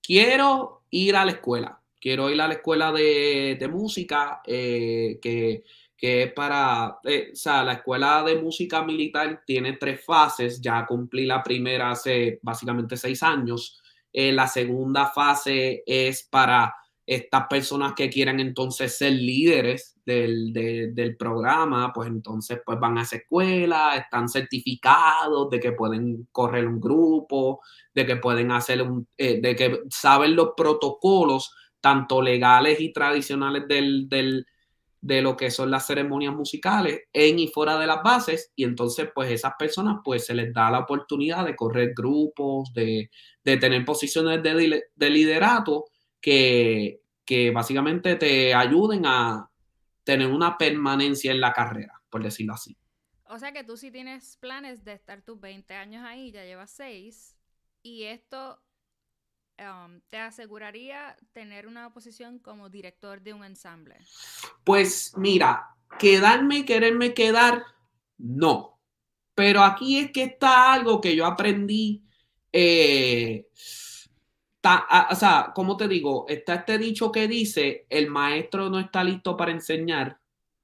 Quiero ir a la escuela. Quiero ir a la escuela de, de música eh, que que es para, eh, o sea, la escuela de música militar tiene tres fases, ya cumplí la primera hace básicamente seis años, eh, la segunda fase es para estas personas que quieran entonces ser líderes del, del, programa, pues entonces pues van a esa escuela, están certificados de que pueden correr un grupo, de que pueden hacer un, eh, de que saben los protocolos tanto legales y tradicionales del, del de lo que son las ceremonias musicales en y fuera de las bases y entonces pues esas personas pues se les da la oportunidad de correr grupos, de, tener posiciones de, de liderato que, que, básicamente te ayuden a tener una permanencia en la carrera, por decirlo así. O sea que tú sí tienes planes de estar tus 20 años ahí, ya llevas 6 y esto Um, te aseguraría tener una posición como director de un ensamble? Pues mira, quedarme y quererme quedar, no. Pero aquí es que está algo que yo aprendí. Eh, o sea, como te digo, está este dicho que dice, el maestro no está listo para enseñar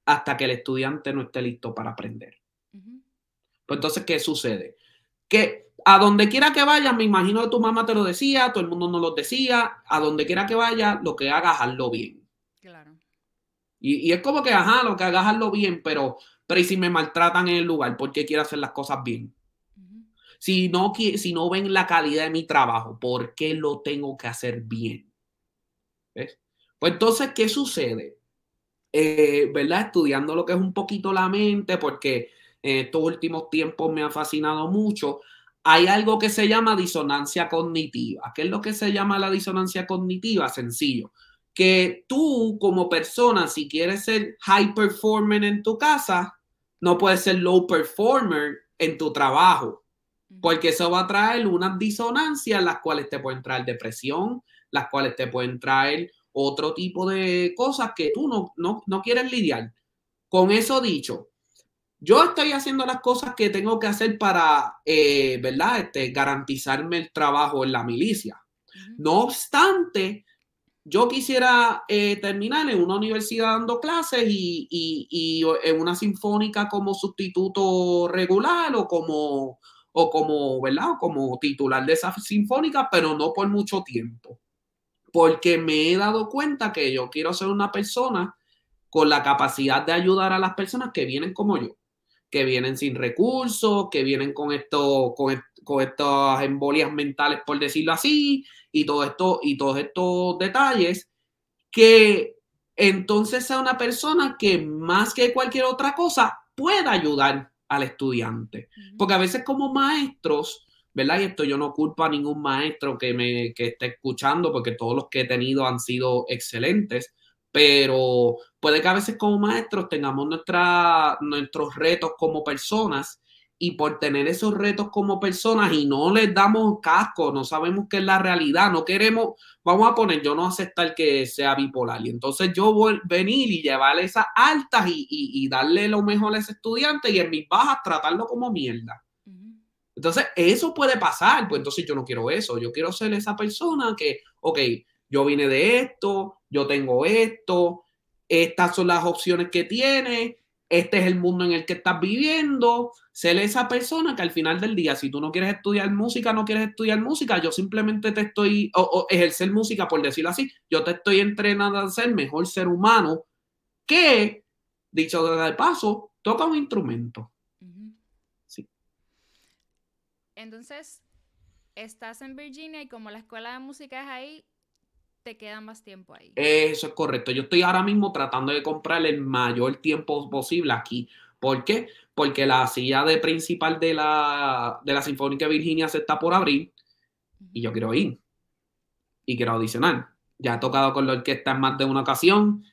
hasta que el estudiante no esté listo para aprender. Pues entonces, ¿qué sucede? Que a donde quiera que vaya, me imagino que tu mamá te lo decía, todo el mundo no lo decía, a donde quiera que vaya, lo que hagas, hazlo bien. Claro. Y, es como que, ajá, lo que hagas, hazlo bien, pero, pero ¿y si me maltratan en el lugar? ¿Por qué quiero hacer las cosas bien? si, no, si no ven la calidad de mi trabajo, ¿por qué lo tengo que hacer bien? ¿Ves? Pues entonces, ¿qué sucede? Eh, ¿Verdad? Estudiando lo que es un poquito la mente, porque en estos últimos tiempos me ha fascinado mucho. Hay algo que se llama disonancia cognitiva. ¿Qué es lo que se llama la disonancia cognitiva? Sencillo. Que tú como persona, si quieres ser high performer en tu casa, no puedes ser low performer en tu trabajo, porque eso va a traer unas disonancias, las cuales te pueden traer depresión, las cuales te pueden traer otro tipo de cosas que tú no, no, quieres lidiar. Con eso dicho, yo estoy haciendo las cosas que tengo que hacer para, eh, ¿verdad? Este, garantizarme el trabajo en la milicia. No obstante, yo quisiera eh, terminar en una universidad dando clases y, y, en una sinfónica como sustituto regular o como, o como, ¿verdad? como titular de esa sinfónica, pero no por mucho tiempo porque me he dado cuenta que yo quiero ser una persona con la capacidad de ayudar a las personas que vienen como yo, que vienen sin recursos, que vienen con esto, con, con estas embolias mentales, por decirlo así, y todo esto, y todos estos detalles, que entonces sea una persona que más que cualquier otra cosa pueda ayudar al estudiante. Porque a veces como maestros, ¿verdad? Y esto yo no culpo a ningún maestro que me que esté escuchando, porque todos los que he tenido han sido excelentes, pero puede que a veces como maestros tengamos nuestra, nuestros retos como personas y por tener esos retos como personas y no les damos casco, no sabemos qué es la realidad, no queremos, vamos a poner, yo no aceptar que sea bipolar y entonces yo voy a venir y llevarle esas altas y, y darle lo mejor a ese estudiante y en mis bajas tratarlo como mierda. Entonces, eso puede pasar, pues entonces yo no quiero eso, yo quiero ser esa persona que, ok, yo vine de esto, yo tengo esto, estas son las opciones que tiene, este es el mundo en el que estás viviendo, ser esa persona que al final del día, si tú no quieres estudiar música, no quieres estudiar música, yo simplemente te estoy, o, ejercer música, por decirlo así, yo te estoy entrenando a ser mejor ser humano que, dicho de paso, toca un instrumento. Entonces, estás en Virginia y como la escuela de música es ahí, te queda más tiempo ahí. Eso es correcto. Yo estoy ahora mismo tratando de comprar el mayor tiempo posible aquí. ¿Por qué? Porque la silla de principal de la, de la Sinfónica de Virginia se está por abrir y yo quiero ir. Y quiero audicionar. Ya he tocado con la orquesta en más de una ocasión.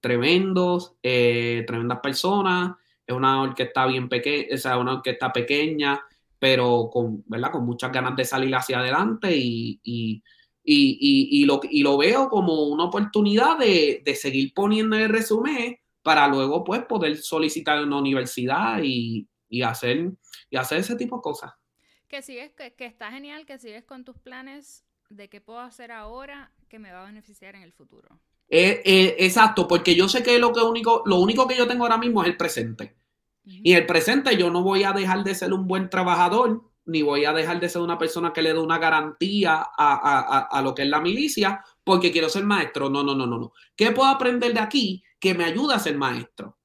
Tremendos, eh, tremendas personas. Es una orquesta bien pequeña, o sea, una orquesta pequeña pero con, ¿verdad? con muchas ganas de salir hacia adelante y, y, y, y lo, lo, veo como una oportunidad de, de, seguir poniendo el resumen para luego pues poder solicitar una universidad y, hacer, y hacer ese tipo de cosas. Que sigues, que, que está genial, que sigues con tus planes de qué puedo hacer ahora que me va a beneficiar en el futuro. Eh, eh, exacto, porque yo sé que lo, que único, lo único que yo tengo ahora mismo es el presente. Y el presente yo no voy a dejar de ser un buen trabajador, ni voy a dejar de ser una persona que le dé una garantía a, lo que es la milicia, porque quiero ser maestro. No, no, no, no, no. ¿Qué puedo aprender de aquí que me ayude a ser maestro?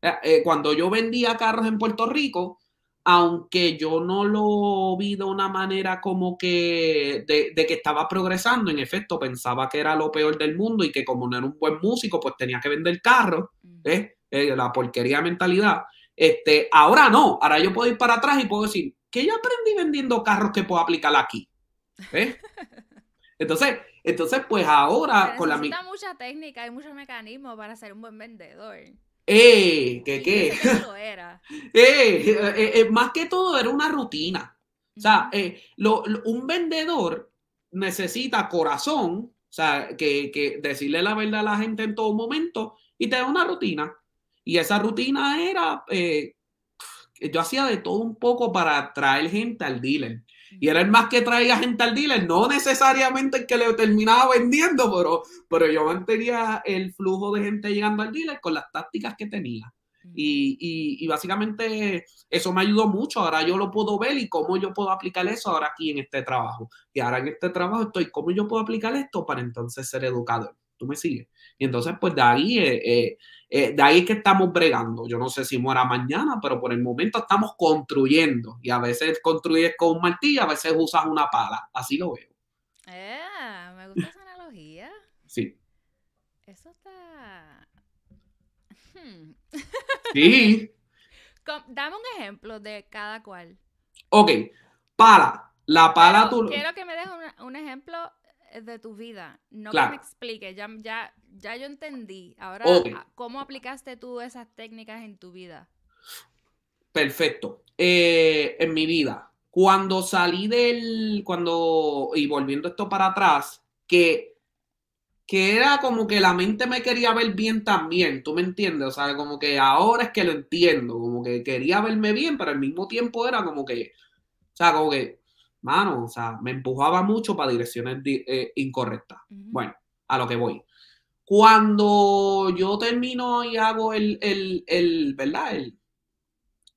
Eh, eh, cuando yo vendía carros en Puerto Rico, aunque yo no lo vi de una manera como que de, que estaba progresando, en efecto pensaba que era lo peor del mundo y que como no era un buen músico, pues tenía que vender carros, ¿eh? Eh, la porquería mentalidad. Este, ahora no, ahora yo puedo ir para atrás y puedo decir, que yo aprendí vendiendo carros que puedo aplicar aquí. Entonces, entonces, pues ahora con la mucha técnica, hay muchos mecanismos para ser un buen vendedor. Eh, ¿qué qué? era. Eh, eh, eh, más que todo era una rutina. O sea, un vendedor necesita corazón, o sea, que, que decirle la verdad a la gente en todo momento y te da una rutina. Y esa rutina era, eh, yo hacía de todo un poco para traer gente al dealer. Y era el más que traía gente al dealer, no necesariamente el que le terminaba vendiendo, pero, pero yo mantenía el flujo de gente llegando al dealer con las tácticas que tenía. Y, y, y, básicamente eso me ayudó mucho. Ahora yo lo puedo ver y cómo yo puedo aplicar eso ahora aquí en este trabajo. Y ahora en este trabajo estoy, ¿cómo yo puedo aplicar esto para entonces ser educador? ¿Tú me sigues? Y entonces, pues de ahí eh, eh, eh, de ahí es que estamos bregando. Yo no sé si muera mañana, pero por el momento estamos construyendo. Y a veces construyes con un martillo, a veces usas una pala. Así lo veo. Eh, me gusta esa analogía. Sí. Eso está... Hmm. Sí. Dame un ejemplo de cada cual. Ok, pala. La pala tú... Quiero que me dejes un, ejemplo de tu vida, no que me expliques, ya, ya, ya yo entendí. Ahora, ah, ¿cómo aplicaste tú esas técnicas en tu vida? Perfecto. Eh, en mi vida, cuando salí del, cuando, y volviendo esto para atrás, que que era como que la mente me quería ver bien también, ¿tú me entiendes? O sea, como que ahora es que lo entiendo, como que quería verme bien, pero al mismo tiempo era como que, o sea, como que, mano, o sea, me empujaba mucho para direcciones eh, incorrectas. Bueno, a lo que voy. Cuando yo termino y hago el, el, el ¿verdad? El,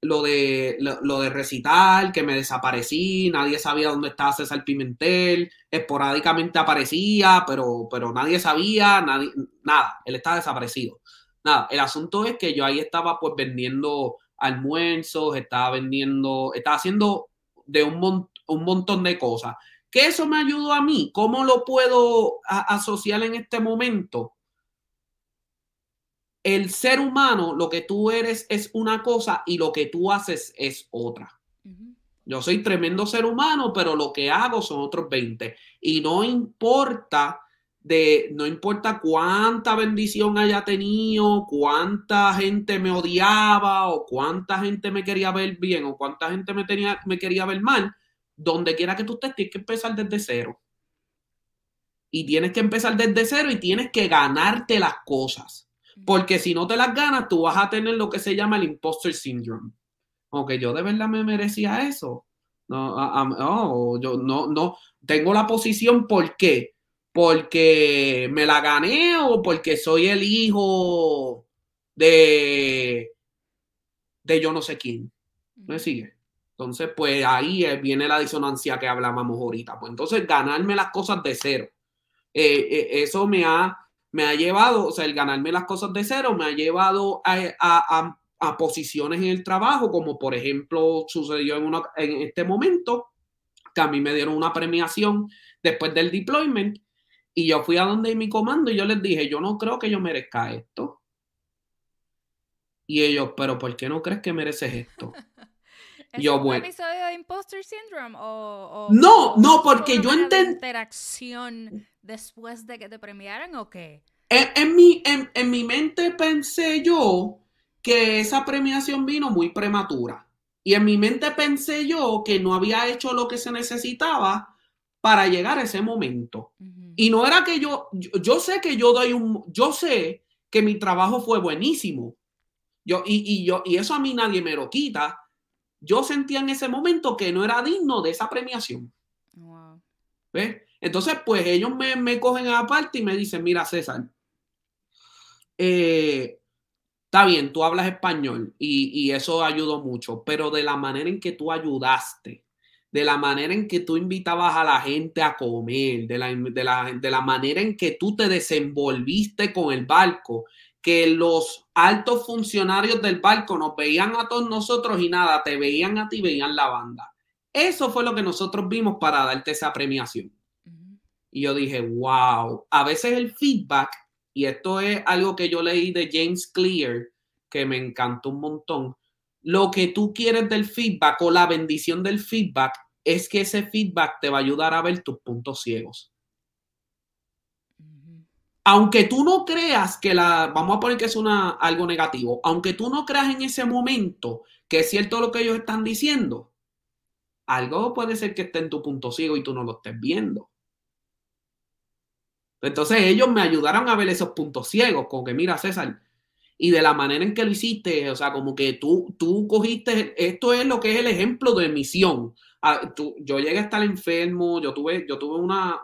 lo de, lo, de recitar, que me desaparecí, nadie sabía dónde estaba César Pimentel, esporádicamente aparecía, pero, pero nadie sabía, nadie, nada, él estaba desaparecido. Nada, el asunto es que yo ahí estaba pues vendiendo almuerzos, estaba vendiendo, estaba haciendo de un, un montón de cosas. ¿Qué eso me ayudó a mí? ¿Cómo lo puedo asociar en este momento? el ser humano, lo que tú eres es una cosa y lo que tú haces es otra. Yo soy tremendo ser humano, pero lo que hago son otros 20. Y no importa de, no importa cuánta bendición haya tenido, cuánta gente me odiaba o cuánta gente me quería ver bien o cuánta gente me, tenía, me quería ver mal, donde quiera que tú estés, tienes que empezar desde cero. Y tienes que empezar desde cero y tienes que ganarte las cosas. Porque si no te las ganas, tú vas a tener lo que se llama el imposter syndrome. Aunque yo de verdad me merecía eso. No, yo no, no, tengo la posición, ¿por qué? Porque me la gané o porque soy el hijo de, de yo no sé quién. ¿Me sigue? Entonces, pues ahí viene la disonancia que hablábamos ahorita. Pues entonces, ganarme las cosas de cero. Eh, eh, eso me ha me ha llevado, o sea, el ganarme las cosas de cero me ha llevado a, posiciones en el trabajo, como por ejemplo sucedió en, en este momento, que a mí me dieron una premiación después del deployment y yo fui a donde mi comando y yo les dije, yo no creo que yo merezca esto. Y ellos, pero ¿por qué no crees que mereces esto? ¿Es yo, un bueno. episodio de Imposter Syndrome? O, no, no, porque yo entiendo. interacción después de que te premiaran o qué? En, mi, en, mi mente pensé yo que esa premiación vino muy prematura. Y en mi mente pensé yo que no había hecho lo que se necesitaba para llegar a ese momento. Y no era que yo, yo, sé que yo doy un, yo sé que mi trabajo fue buenísimo. Yo, y, y, yo, y eso a mí nadie me lo quita. Yo sentía en ese momento que no era digno de esa premiación. ¿Ves? Entonces, pues ellos me, me cogen aparte y me dicen, mira, César, eh, está bien, tú hablas español y, eso ayudó mucho, pero de la manera en que tú ayudaste, de la manera en que tú invitabas a la gente a comer, de la, de la, de la manera en que tú te desenvolviste con el barco, que los altos funcionarios del barco nos veían a todos nosotros y nada, te veían a ti, veían la banda. Eso fue lo que nosotros vimos para darte esa premiación. Y yo dije, wow, a veces el feedback, y esto es algo que yo leí de James Clear, que me encantó un montón, lo que tú quieres del feedback o la bendición del feedback es que ese feedback te va a ayudar a ver tus puntos ciegos. Aunque tú no creas que la, vamos a poner que es una, algo negativo, aunque tú no creas en ese momento que es cierto lo que ellos están diciendo, algo puede ser que esté en tu punto ciego y tú no lo estés viendo. Entonces ellos me ayudaron a ver esos puntos ciegos, como que mira César, y de la manera en que lo hiciste, o sea, como que tú, tú cogiste, esto es lo que es el ejemplo de misión. Ah, yo llegué a estar enfermo, yo tuve, yo tuve una,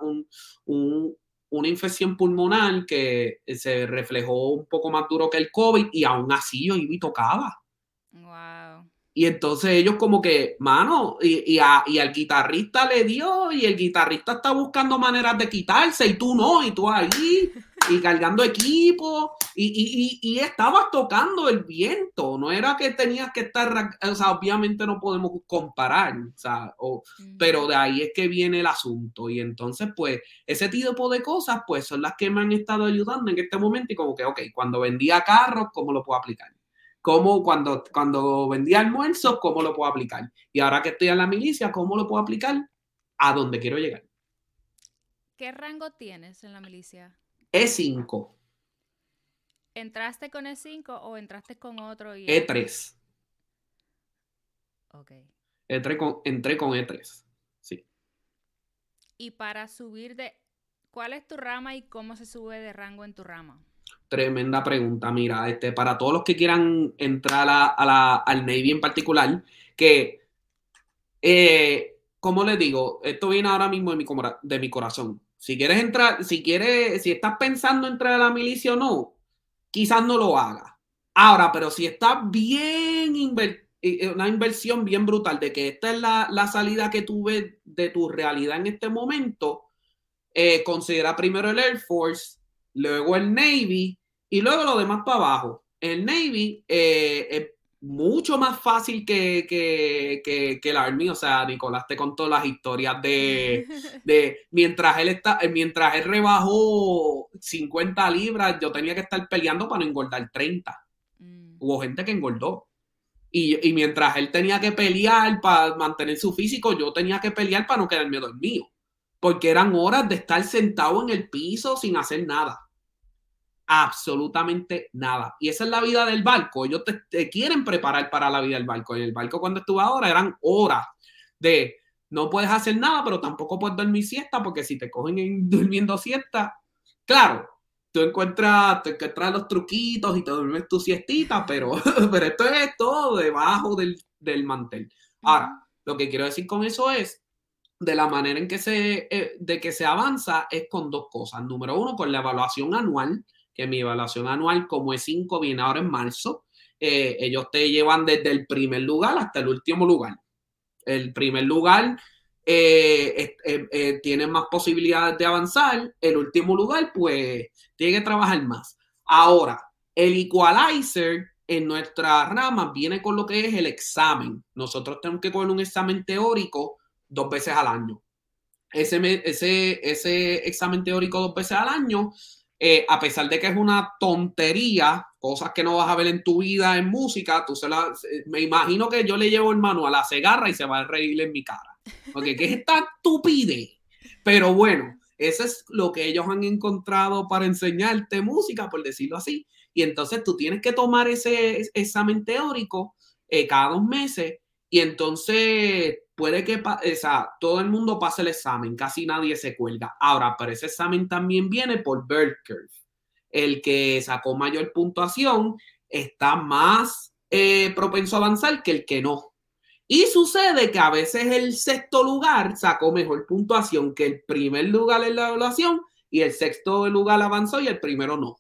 una infección pulmonar que se reflejó un poco más duro que el COVID y aún así yo iba y tocaba. Wow. Y entonces ellos como que, mano, y, al guitarrista le dio y el guitarrista está buscando maneras de quitarse y tú no, y tú ahí. y cargando equipo y, y, y, estabas tocando el viento, no era que tenías que estar, o sea, obviamente no podemos comparar, o sea, pero de ahí es que viene el asunto y entonces pues ese tipo de cosas pues son las que me han estado ayudando en este momento y como que, ok, cuando vendía carros, ¿cómo lo puedo aplicar? ¿Cómo cuando, cuando vendía almuerzos, cómo lo puedo aplicar? Y ahora que estoy en la milicia, ¿cómo lo puedo aplicar? A donde quiero llegar. ¿Qué rango tienes en la milicia? E5. ¿Entraste con E5 o entraste con otro? Y... E3. Ok. Entré con, entré con E3. Sí. Y para subir de. ¿Cuál es tu rama y cómo se sube de rango en tu rama? Tremenda pregunta. Mira, este, para todos los que quieran entrar a la, al Navy en particular, que, eh, como les digo, esto viene ahora mismo de mi, de mi corazón. Si quieres entrar, si quieres, si estás pensando entrar a la milicia o no, quizás no lo haga. Ahora, pero si estás bien eh, una inversión bien brutal de que esta es la, salida que tú ves de tu realidad en este momento, eh, considera primero el Air Force, luego el Navy y luego lo demás para abajo. El Navy eh, mucho más fácil que, que, que, el Army. O sea, Nicolás te contó las historias de, de mientras él está, mientras él rebajó 50 libras, yo tenía que estar peleando para no engordar 30. Mm. Hubo gente que engordó. Y, y, mientras él tenía que pelear para mantener su físico, yo tenía que pelear para no quedarme dormido. Porque eran horas de estar sentado en el piso sin hacer nada absolutamente nada. Y esa es la vida del barco. Ellos te, quieren preparar para la vida del barco. En el barco cuando estuve ahora eran horas de no puedes hacer nada, pero tampoco puedes dormir siesta, porque si te cogen durmiendo siesta, claro, tú encuentras, te encuentras los truquitos y te duermes tu siestita, pero, pero esto es todo debajo del, del mantel. Ahora, lo que quiero decir con eso es de la manera en que se, eh, de que se avanza es con dos cosas. Número uno, con la evaluación anual, que mi evaluación anual como es 5 viene ahora en marzo. Eh, ellos te llevan desde el primer lugar hasta el último lugar. El primer lugar eh, eh, tiene más posibilidades de avanzar. El último lugar, pues, tiene que trabajar más. Ahora, el equalizer en nuestra rama viene con lo que es el examen. Nosotros tenemos que coger un examen teórico dos veces al año. Ese, ese, ese examen teórico dos veces al año eh, a pesar de que es una tontería, cosas que no vas a ver en tu vida en música, tú se la, me imagino que yo le llevo el manual a la cegarra y se va a reír en mi cara. Porque ¿qué es esta estupidez? Pero bueno, eso es lo que ellos han encontrado para enseñarte música, por decirlo así. Y entonces tú tienes que tomar ese examen teórico eh, cada dos meses y entonces puede que todo el mundo pase el examen, casi nadie se cuelga. Ahora, pero ese examen también viene por Bell Curve. El que sacó mayor puntuación está más eh, propenso a avanzar que el que no. Y sucede que a veces el sexto lugar sacó mejor puntuación que el primer lugar en la evaluación y el sexto lugar avanzó y el primero no.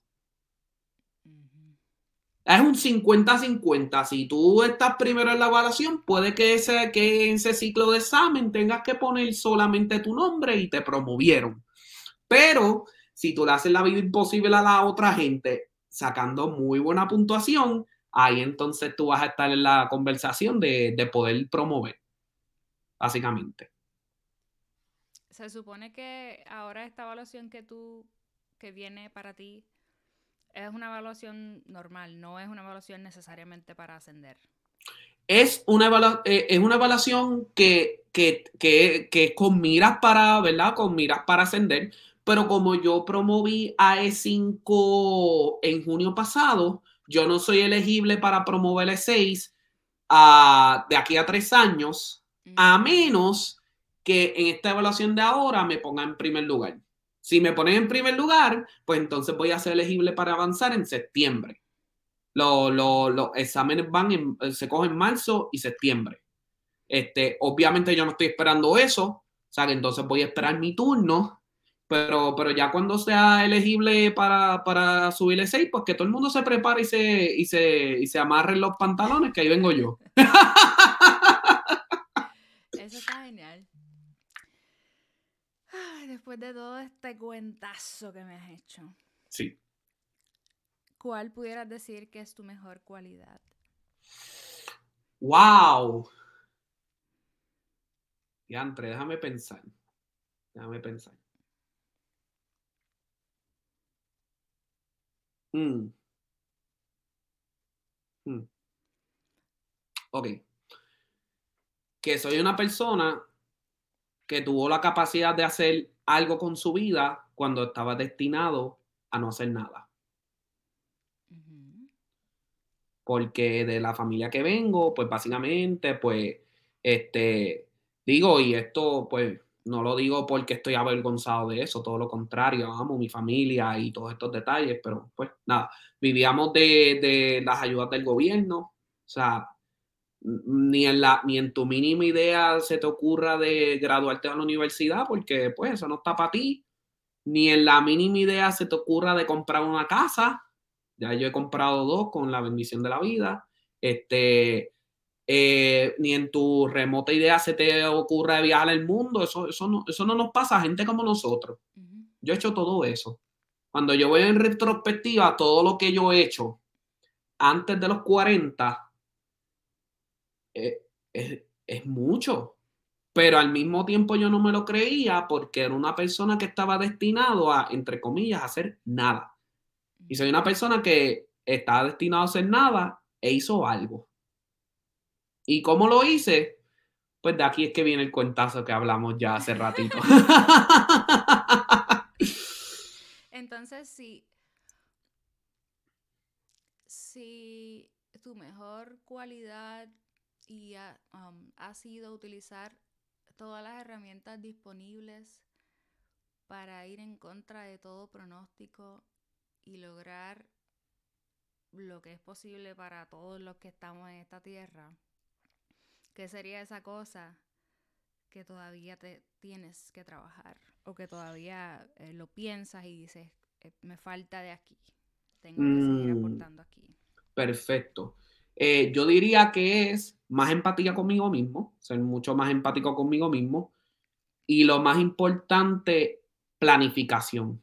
Es un 50-50. Si tú estás primero en la evaluación, puede que, ese, que en ese ciclo de examen tengas que poner solamente tu nombre y te promovieron. Pero si tú le haces la vida imposible a la otra gente sacando muy buena puntuación, ahí entonces tú vas a estar en la conversación de, de poder promover, básicamente. Se supone que ahora esta evaluación que tú, que viene para ti, es una evaluación normal, no es una evaluación necesariamente para ascender. Es una, eh, es una evaluación que, que, que, con miras para, ¿verdad? Con miras para ascender, pero como yo promoví a E5 en junio pasado, yo no soy elegible para promover E6 de aquí a tres años, a menos que en esta evaluación de ahora me ponga en primer lugar. Si me ponen en primer lugar, pues entonces voy a ser elegible para avanzar en septiembre. Los, exámenes van en, se cogen en marzo y septiembre. Este, obviamente yo no estoy esperando eso, o sea que entonces voy a esperar mi turno, pero, pero ya cuando sea elegible para, para subirle 6, pues que todo el mundo se prepare y se, y se, y se amarre los pantalones, que ahí vengo yo. Eso está genial después de todo este cuentazo que me has hecho. Sí. ¿Cuál pudieras decir que es tu mejor cualidad? ¡Wow! Yantre, déjame pensar. Déjame pensar. Mm. Mm. Ok. Que soy una persona que tuvo la capacidad de hacer algo con su vida cuando estaba destinado a no hacer nada. Porque de la familia que vengo, pues básicamente, pues, este, digo, y esto, pues, no lo digo porque estoy avergonzado de eso, todo lo contrario, amo mi familia y todos estos detalles, pero pues nada, vivíamos de, de las ayudas del gobierno, o sea, ni en, la, ni en tu mínima idea se te ocurra de graduarte a la universidad, porque pues eso no está para ti, ni en la mínima idea se te ocurra de comprar una casa, ya yo he comprado dos con la bendición de la vida, este, eh, ni en tu remota idea se te ocurra viajar al mundo, eso, eso, no, eso no nos pasa a gente como nosotros. Yo he hecho todo eso. Cuando yo voy en retrospectiva, todo lo que yo he hecho antes de los 40 eh, es, es mucho, pero al mismo tiempo yo no me lo creía porque era una persona que estaba destinado a, entre comillas, hacer nada. Y soy una persona que estaba destinado a hacer nada e hizo algo. ¿Y cómo lo hice? Pues de aquí es que viene el cuentazo que hablamos ya hace ratito. Entonces, si, si tu mejor cualidad y um, ha sido utilizar todas las herramientas disponibles para ir en contra de todo pronóstico y lograr lo que es posible para todos los que estamos en esta tierra, ¿Qué sería esa cosa que todavía te tienes que trabajar o que todavía eh, lo piensas y dices, eh, me falta de aquí, tengo que seguir mm. aportando aquí? Perfecto. Eh, yo diría que es más empatía conmigo mismo, ser mucho más empático conmigo mismo y lo más importante, planificación.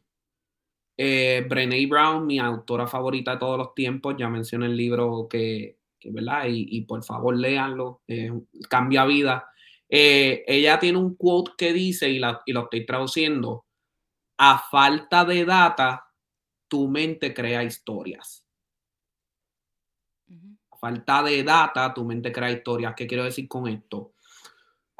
Eh, Brené Brown, mi autora favorita de todos los tiempos, ya mencioné el libro que, ¿verdad? Y, por favor léanlo, cambia vida. Eh, ella tiene un quote que dice, y, lo estoy traduciendo, a falta de data, tu mente crea historias. Falta de data, tu mente crea historias. ¿Qué quiero decir con esto?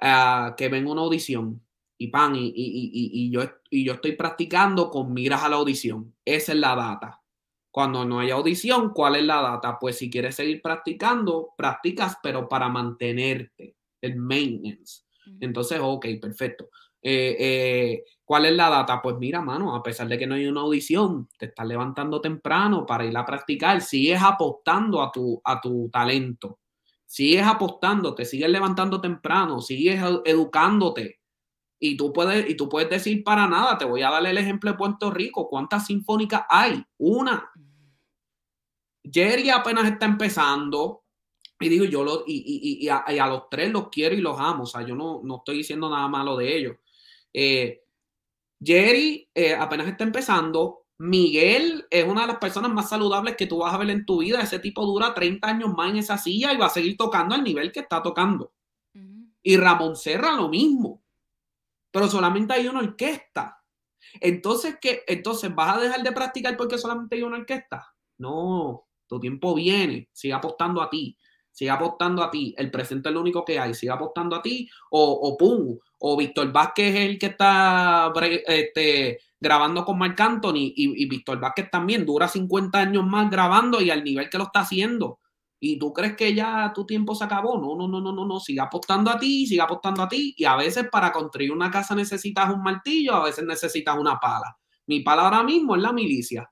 Ah, que ven una audición y pan, y, y, yo, y yo estoy practicando con miras a la audición. Esa es la data. Cuando no hay audición, ¿cuál es la data? Pues si quieres seguir practicando, practicas, pero para mantenerte, el maintenance. Entonces, ok, perfecto. Eh, eh, ¿Cuál es la data? Pues mira, mano, a pesar de que no hay una audición, te estás levantando temprano para ir a practicar, sigues apostando a tu, a tu talento, sigues apostando, te sigues levantando temprano, sigues educándote, y tú puedes, y tú puedes decir para nada, te voy a dar el ejemplo de Puerto Rico. ¿Cuántas sinfónicas hay? Una. Jerry apenas está empezando. Y digo, yo lo, y, a, los tres los quiero y los amo. O sea, yo no, no estoy diciendo nada malo de ellos. Eh, Jerry eh, apenas está empezando. Miguel es una de las personas más saludables que tú vas a ver en tu vida. Ese tipo dura 30 años más en esa silla y va a seguir tocando al nivel que está tocando. Y Ramón Serra lo mismo pero solamente hay una orquesta. Entonces, ¿qué? Entonces, ¿vas a dejar de practicar porque solamente hay una orquesta? No, tu tiempo viene, sigue apostando a ti, sigue apostando a ti, el presente es lo único que hay, sigue apostando a ti, o, pum, o Víctor Vázquez es el que está este, grabando con Marc Anthony, y, y Víctor Vázquez también dura 50 años más grabando y al nivel que lo está haciendo y tú crees que ya tu tiempo se acabó. No, no, no, no, no, no. Sigue apostando a ti, sigue apostando a ti. Y a veces para construir una casa necesitas un martillo, a veces necesitas una pala. Mi pala ahora mismo es la milicia.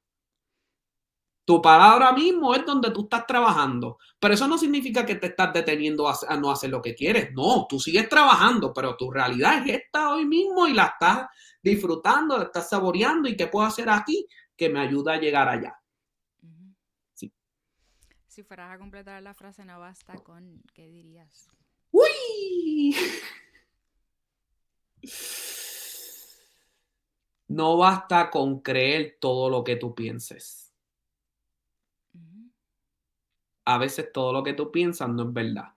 Tu pala ahora mismo es donde tú estás trabajando. Pero eso no significa que te estás deteniendo a, no hacer lo que quieres. No, tú sigues trabajando, pero tu realidad es esta hoy mismo y la estás disfrutando, la estás saboreando. ¿Y qué puedo hacer aquí? Que me ayuda a llegar allá si fueras a completar la frase no basta con, ¿qué dirías? ¡Uy! no basta con creer todo lo que tú pienses. A veces todo lo que tú piensas no es verdad.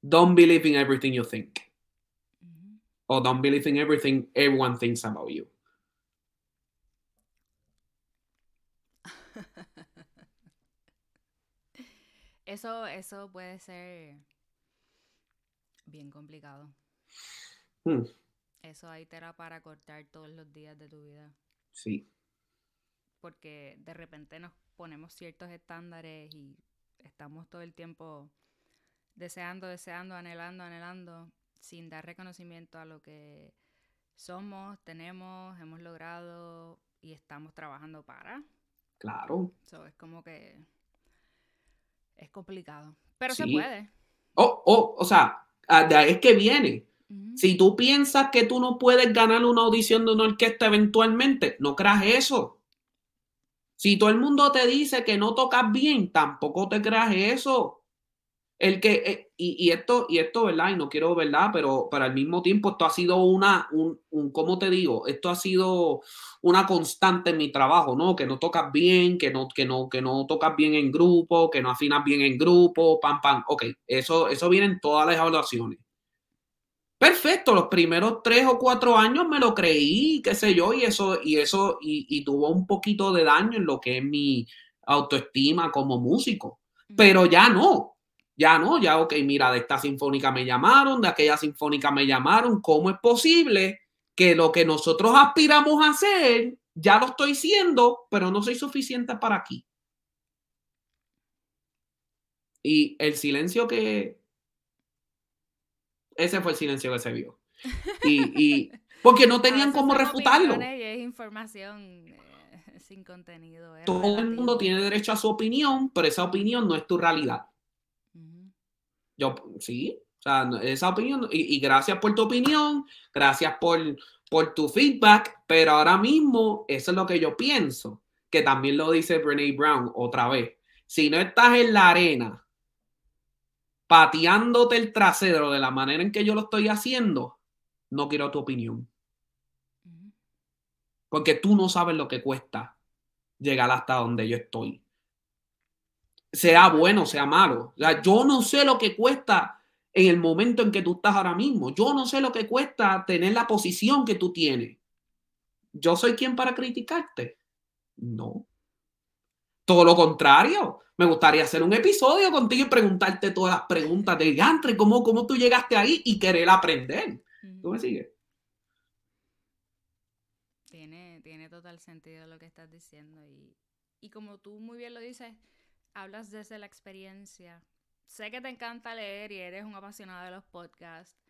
Don't believe in everything you think. O don't believe in everything everyone thinks about you. Eso, eso puede ser bien complicado. Hmm. Eso ahí te era para cortar todos los días de tu vida. Sí. Porque de repente nos ponemos ciertos estándares y estamos todo el tiempo deseando, deseando, anhelando, anhelando, sin dar reconocimiento a lo que somos, tenemos, hemos logrado y estamos trabajando para. Claro. Eso es como que es complicado. Pero se puede. Oh, oh, o sea, de ahí es que viene. Si tú piensas que tú no puedes ganar una audición de una orquesta eventualmente, no creas eso. Si todo el mundo te dice que no tocas bien, tampoco te creas eso. El que, eh, y, esto, y esto, ¿verdad? Y no quiero, ¿verdad? Pero, para al mismo tiempo esto ha sido una, un, un, ¿cómo te digo? Esto ha sido una constante en mi trabajo, ¿no? Que no tocas bien, que no, que no, que no tocas bien en grupo, que no afinas bien en grupo, pam, pam. Ok, eso, eso viene en todas las evaluaciones. Perfecto, los primeros tres o cuatro años me lo creí, qué sé yo, y eso, y eso, y, y tuvo un poquito de daño en lo que es mi autoestima como músico. Pero ya no, ya no, ya, ok, mira, de esta sinfónica me llamaron, de aquella sinfónica me llamaron. ¿Cómo es posible que lo que nosotros aspiramos a hacer, ya lo estoy siendo, pero no soy suficiente para aquí? Y el silencio que... Ese fue el silencio que se vio. Y, porque no tenían cómo refutarlo. es información eh, sin contenido. Todo el mundo tiene derecho a su opinión, pero esa opinión no es tu realidad. Yo, sí, o sea, esa opinión, y, gracias por tu opinión, gracias por, por tu feedback, pero ahora mismo eso es lo que yo pienso, que también lo dice Brene Brown otra vez. Si no estás en la arena pateándote el trasero de la manera en que yo lo estoy haciendo, no quiero tu opinión. Porque tú no sabes lo que cuesta llegar hasta donde yo estoy sea bueno, sea malo. Yo no sé lo que cuesta en el momento en que tú estás ahora mismo. Yo no sé lo que cuesta tener la posición que tú tienes. ¿Yo soy quien para criticarte? No. Todo lo contrario. Me gustaría hacer un episodio contigo y preguntarte todas las preguntas de Gantre, cómo, cómo tú llegaste ahí y querer aprender. ¿Tú me sigues? Tiene, tiene total sentido lo que estás diciendo y, y como tú muy bien lo dices, hablas desde la experiencia. Sé que te encanta leer y eres un apasionado de los podcasts,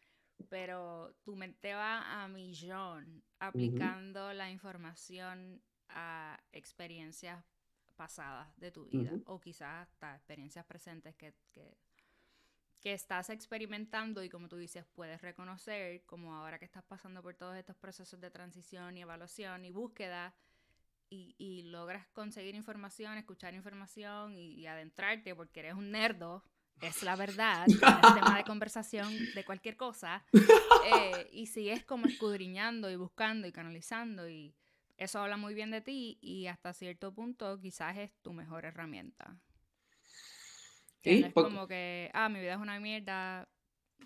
pero tu mente va a millón aplicando la información a experiencias pasadas de tu vida o quizás hasta experiencias presentes que, que, que, estás experimentando y como tú dices puedes reconocer como ahora que estás pasando por todos estos procesos de transición y evaluación y búsqueda y, logras conseguir información, escuchar información y, adentrarte porque eres un nerdo, es la verdad, es tema de conversación de cualquier cosa, eh, y sigues como escudriñando y buscando y canalizando y eso habla muy bien de ti y hasta cierto punto quizás es tu mejor herramienta. es como que, ah, mi vida es una mierda,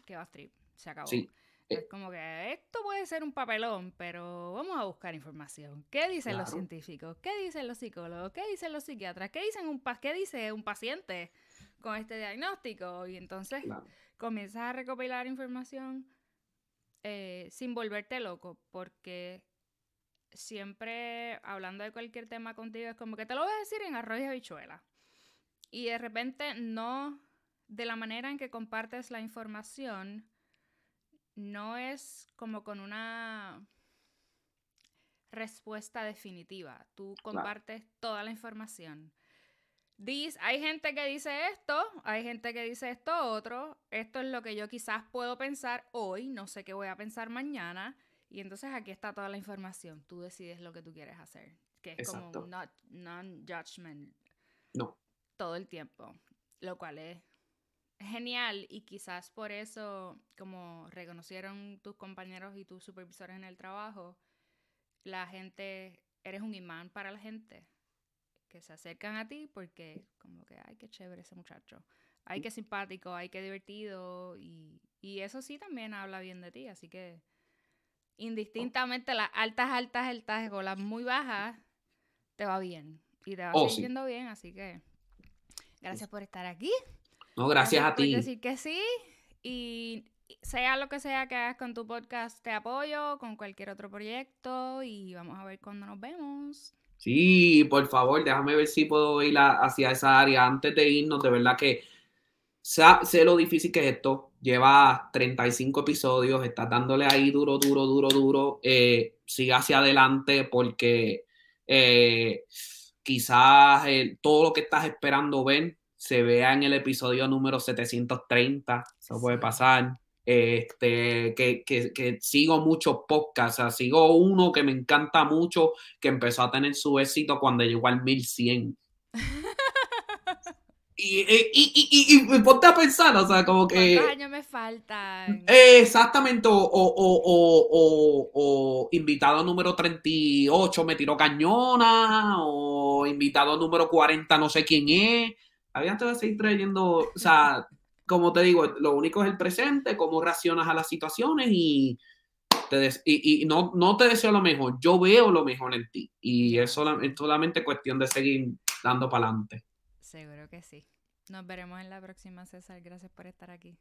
que va a strip, se acabó. Es como que esto puede ser un papelón, pero vamos a buscar información. ¿Qué dicen los científicos? ¿Qué dicen los psicólogos? ¿Qué dicen los psiquiatras? ¿Qué, dicen un ¿Qué dice un paciente con este diagnóstico? Y entonces comienzas a recopilar información eh, sin volverte loco, porque siempre hablando de cualquier tema contigo es como que te lo voy a decir en arroz y habichuela. Y de repente no de la manera en que compartes la información no es como con una respuesta definitiva. Tú compartes toda la información. Dice, hay gente que dice esto, hay gente que dice esto otro, esto es lo que yo quizás puedo pensar hoy, no sé qué voy a pensar mañana, y entonces aquí está toda la información, tú decides lo que tú quieres hacer, que es como non-judgment no. todo el tiempo, lo cual es genial. Y quizás por eso, como reconocieron tus compañeros y tus supervisores en el trabajo, la gente, eres un imán para la gente que se acercan a ti porque como que, ay, qué chévere ese muchacho, ay, qué simpático, ay, qué divertido y, y eso sí también habla bien de ti, así que indistintamente las altas, altas, altas o las muy bajas, te va bien y te va oh, sintiendo bien, así que gracias por estar aquí. No, gracias, a ti. Por decir que sí y sea lo que sea que hagas con tu podcast, te apoyo con cualquier otro proyecto y vamos a ver cuándo nos vemos. Sí, por favor, déjame ver si puedo ir hacia esa área antes de irnos. De verdad que sé lo difícil que es esto. Lleva 35 episodios, estás dándole ahí duro, duro, duro, duro. Eh, siga hacia adelante porque eh, quizás todo lo que estás esperando ver se vea en el episodio número 730. Eso puede pasar. Este, que, que, sigo muchos podcasts, sigo uno que me encanta mucho, que empezó a tener su éxito cuando llegó al 1100. y, y, y, y, ponte a pensar, o sea, como que... ¿Cuántos años me faltan? exactamente, o, o, o, invitado número 38 me tiró cañona, o invitado número 40 no sé quién es. Había que seguir trayendo, o sea, como te digo, lo único es el presente, cómo reaccionas a las situaciones y, te y, no, no, te deseo lo mejor, yo veo lo mejor en ti y es, es solamente cuestión de seguir dando para adelante. Seguro que sí. Nos veremos en la próxima, César. Gracias por estar aquí.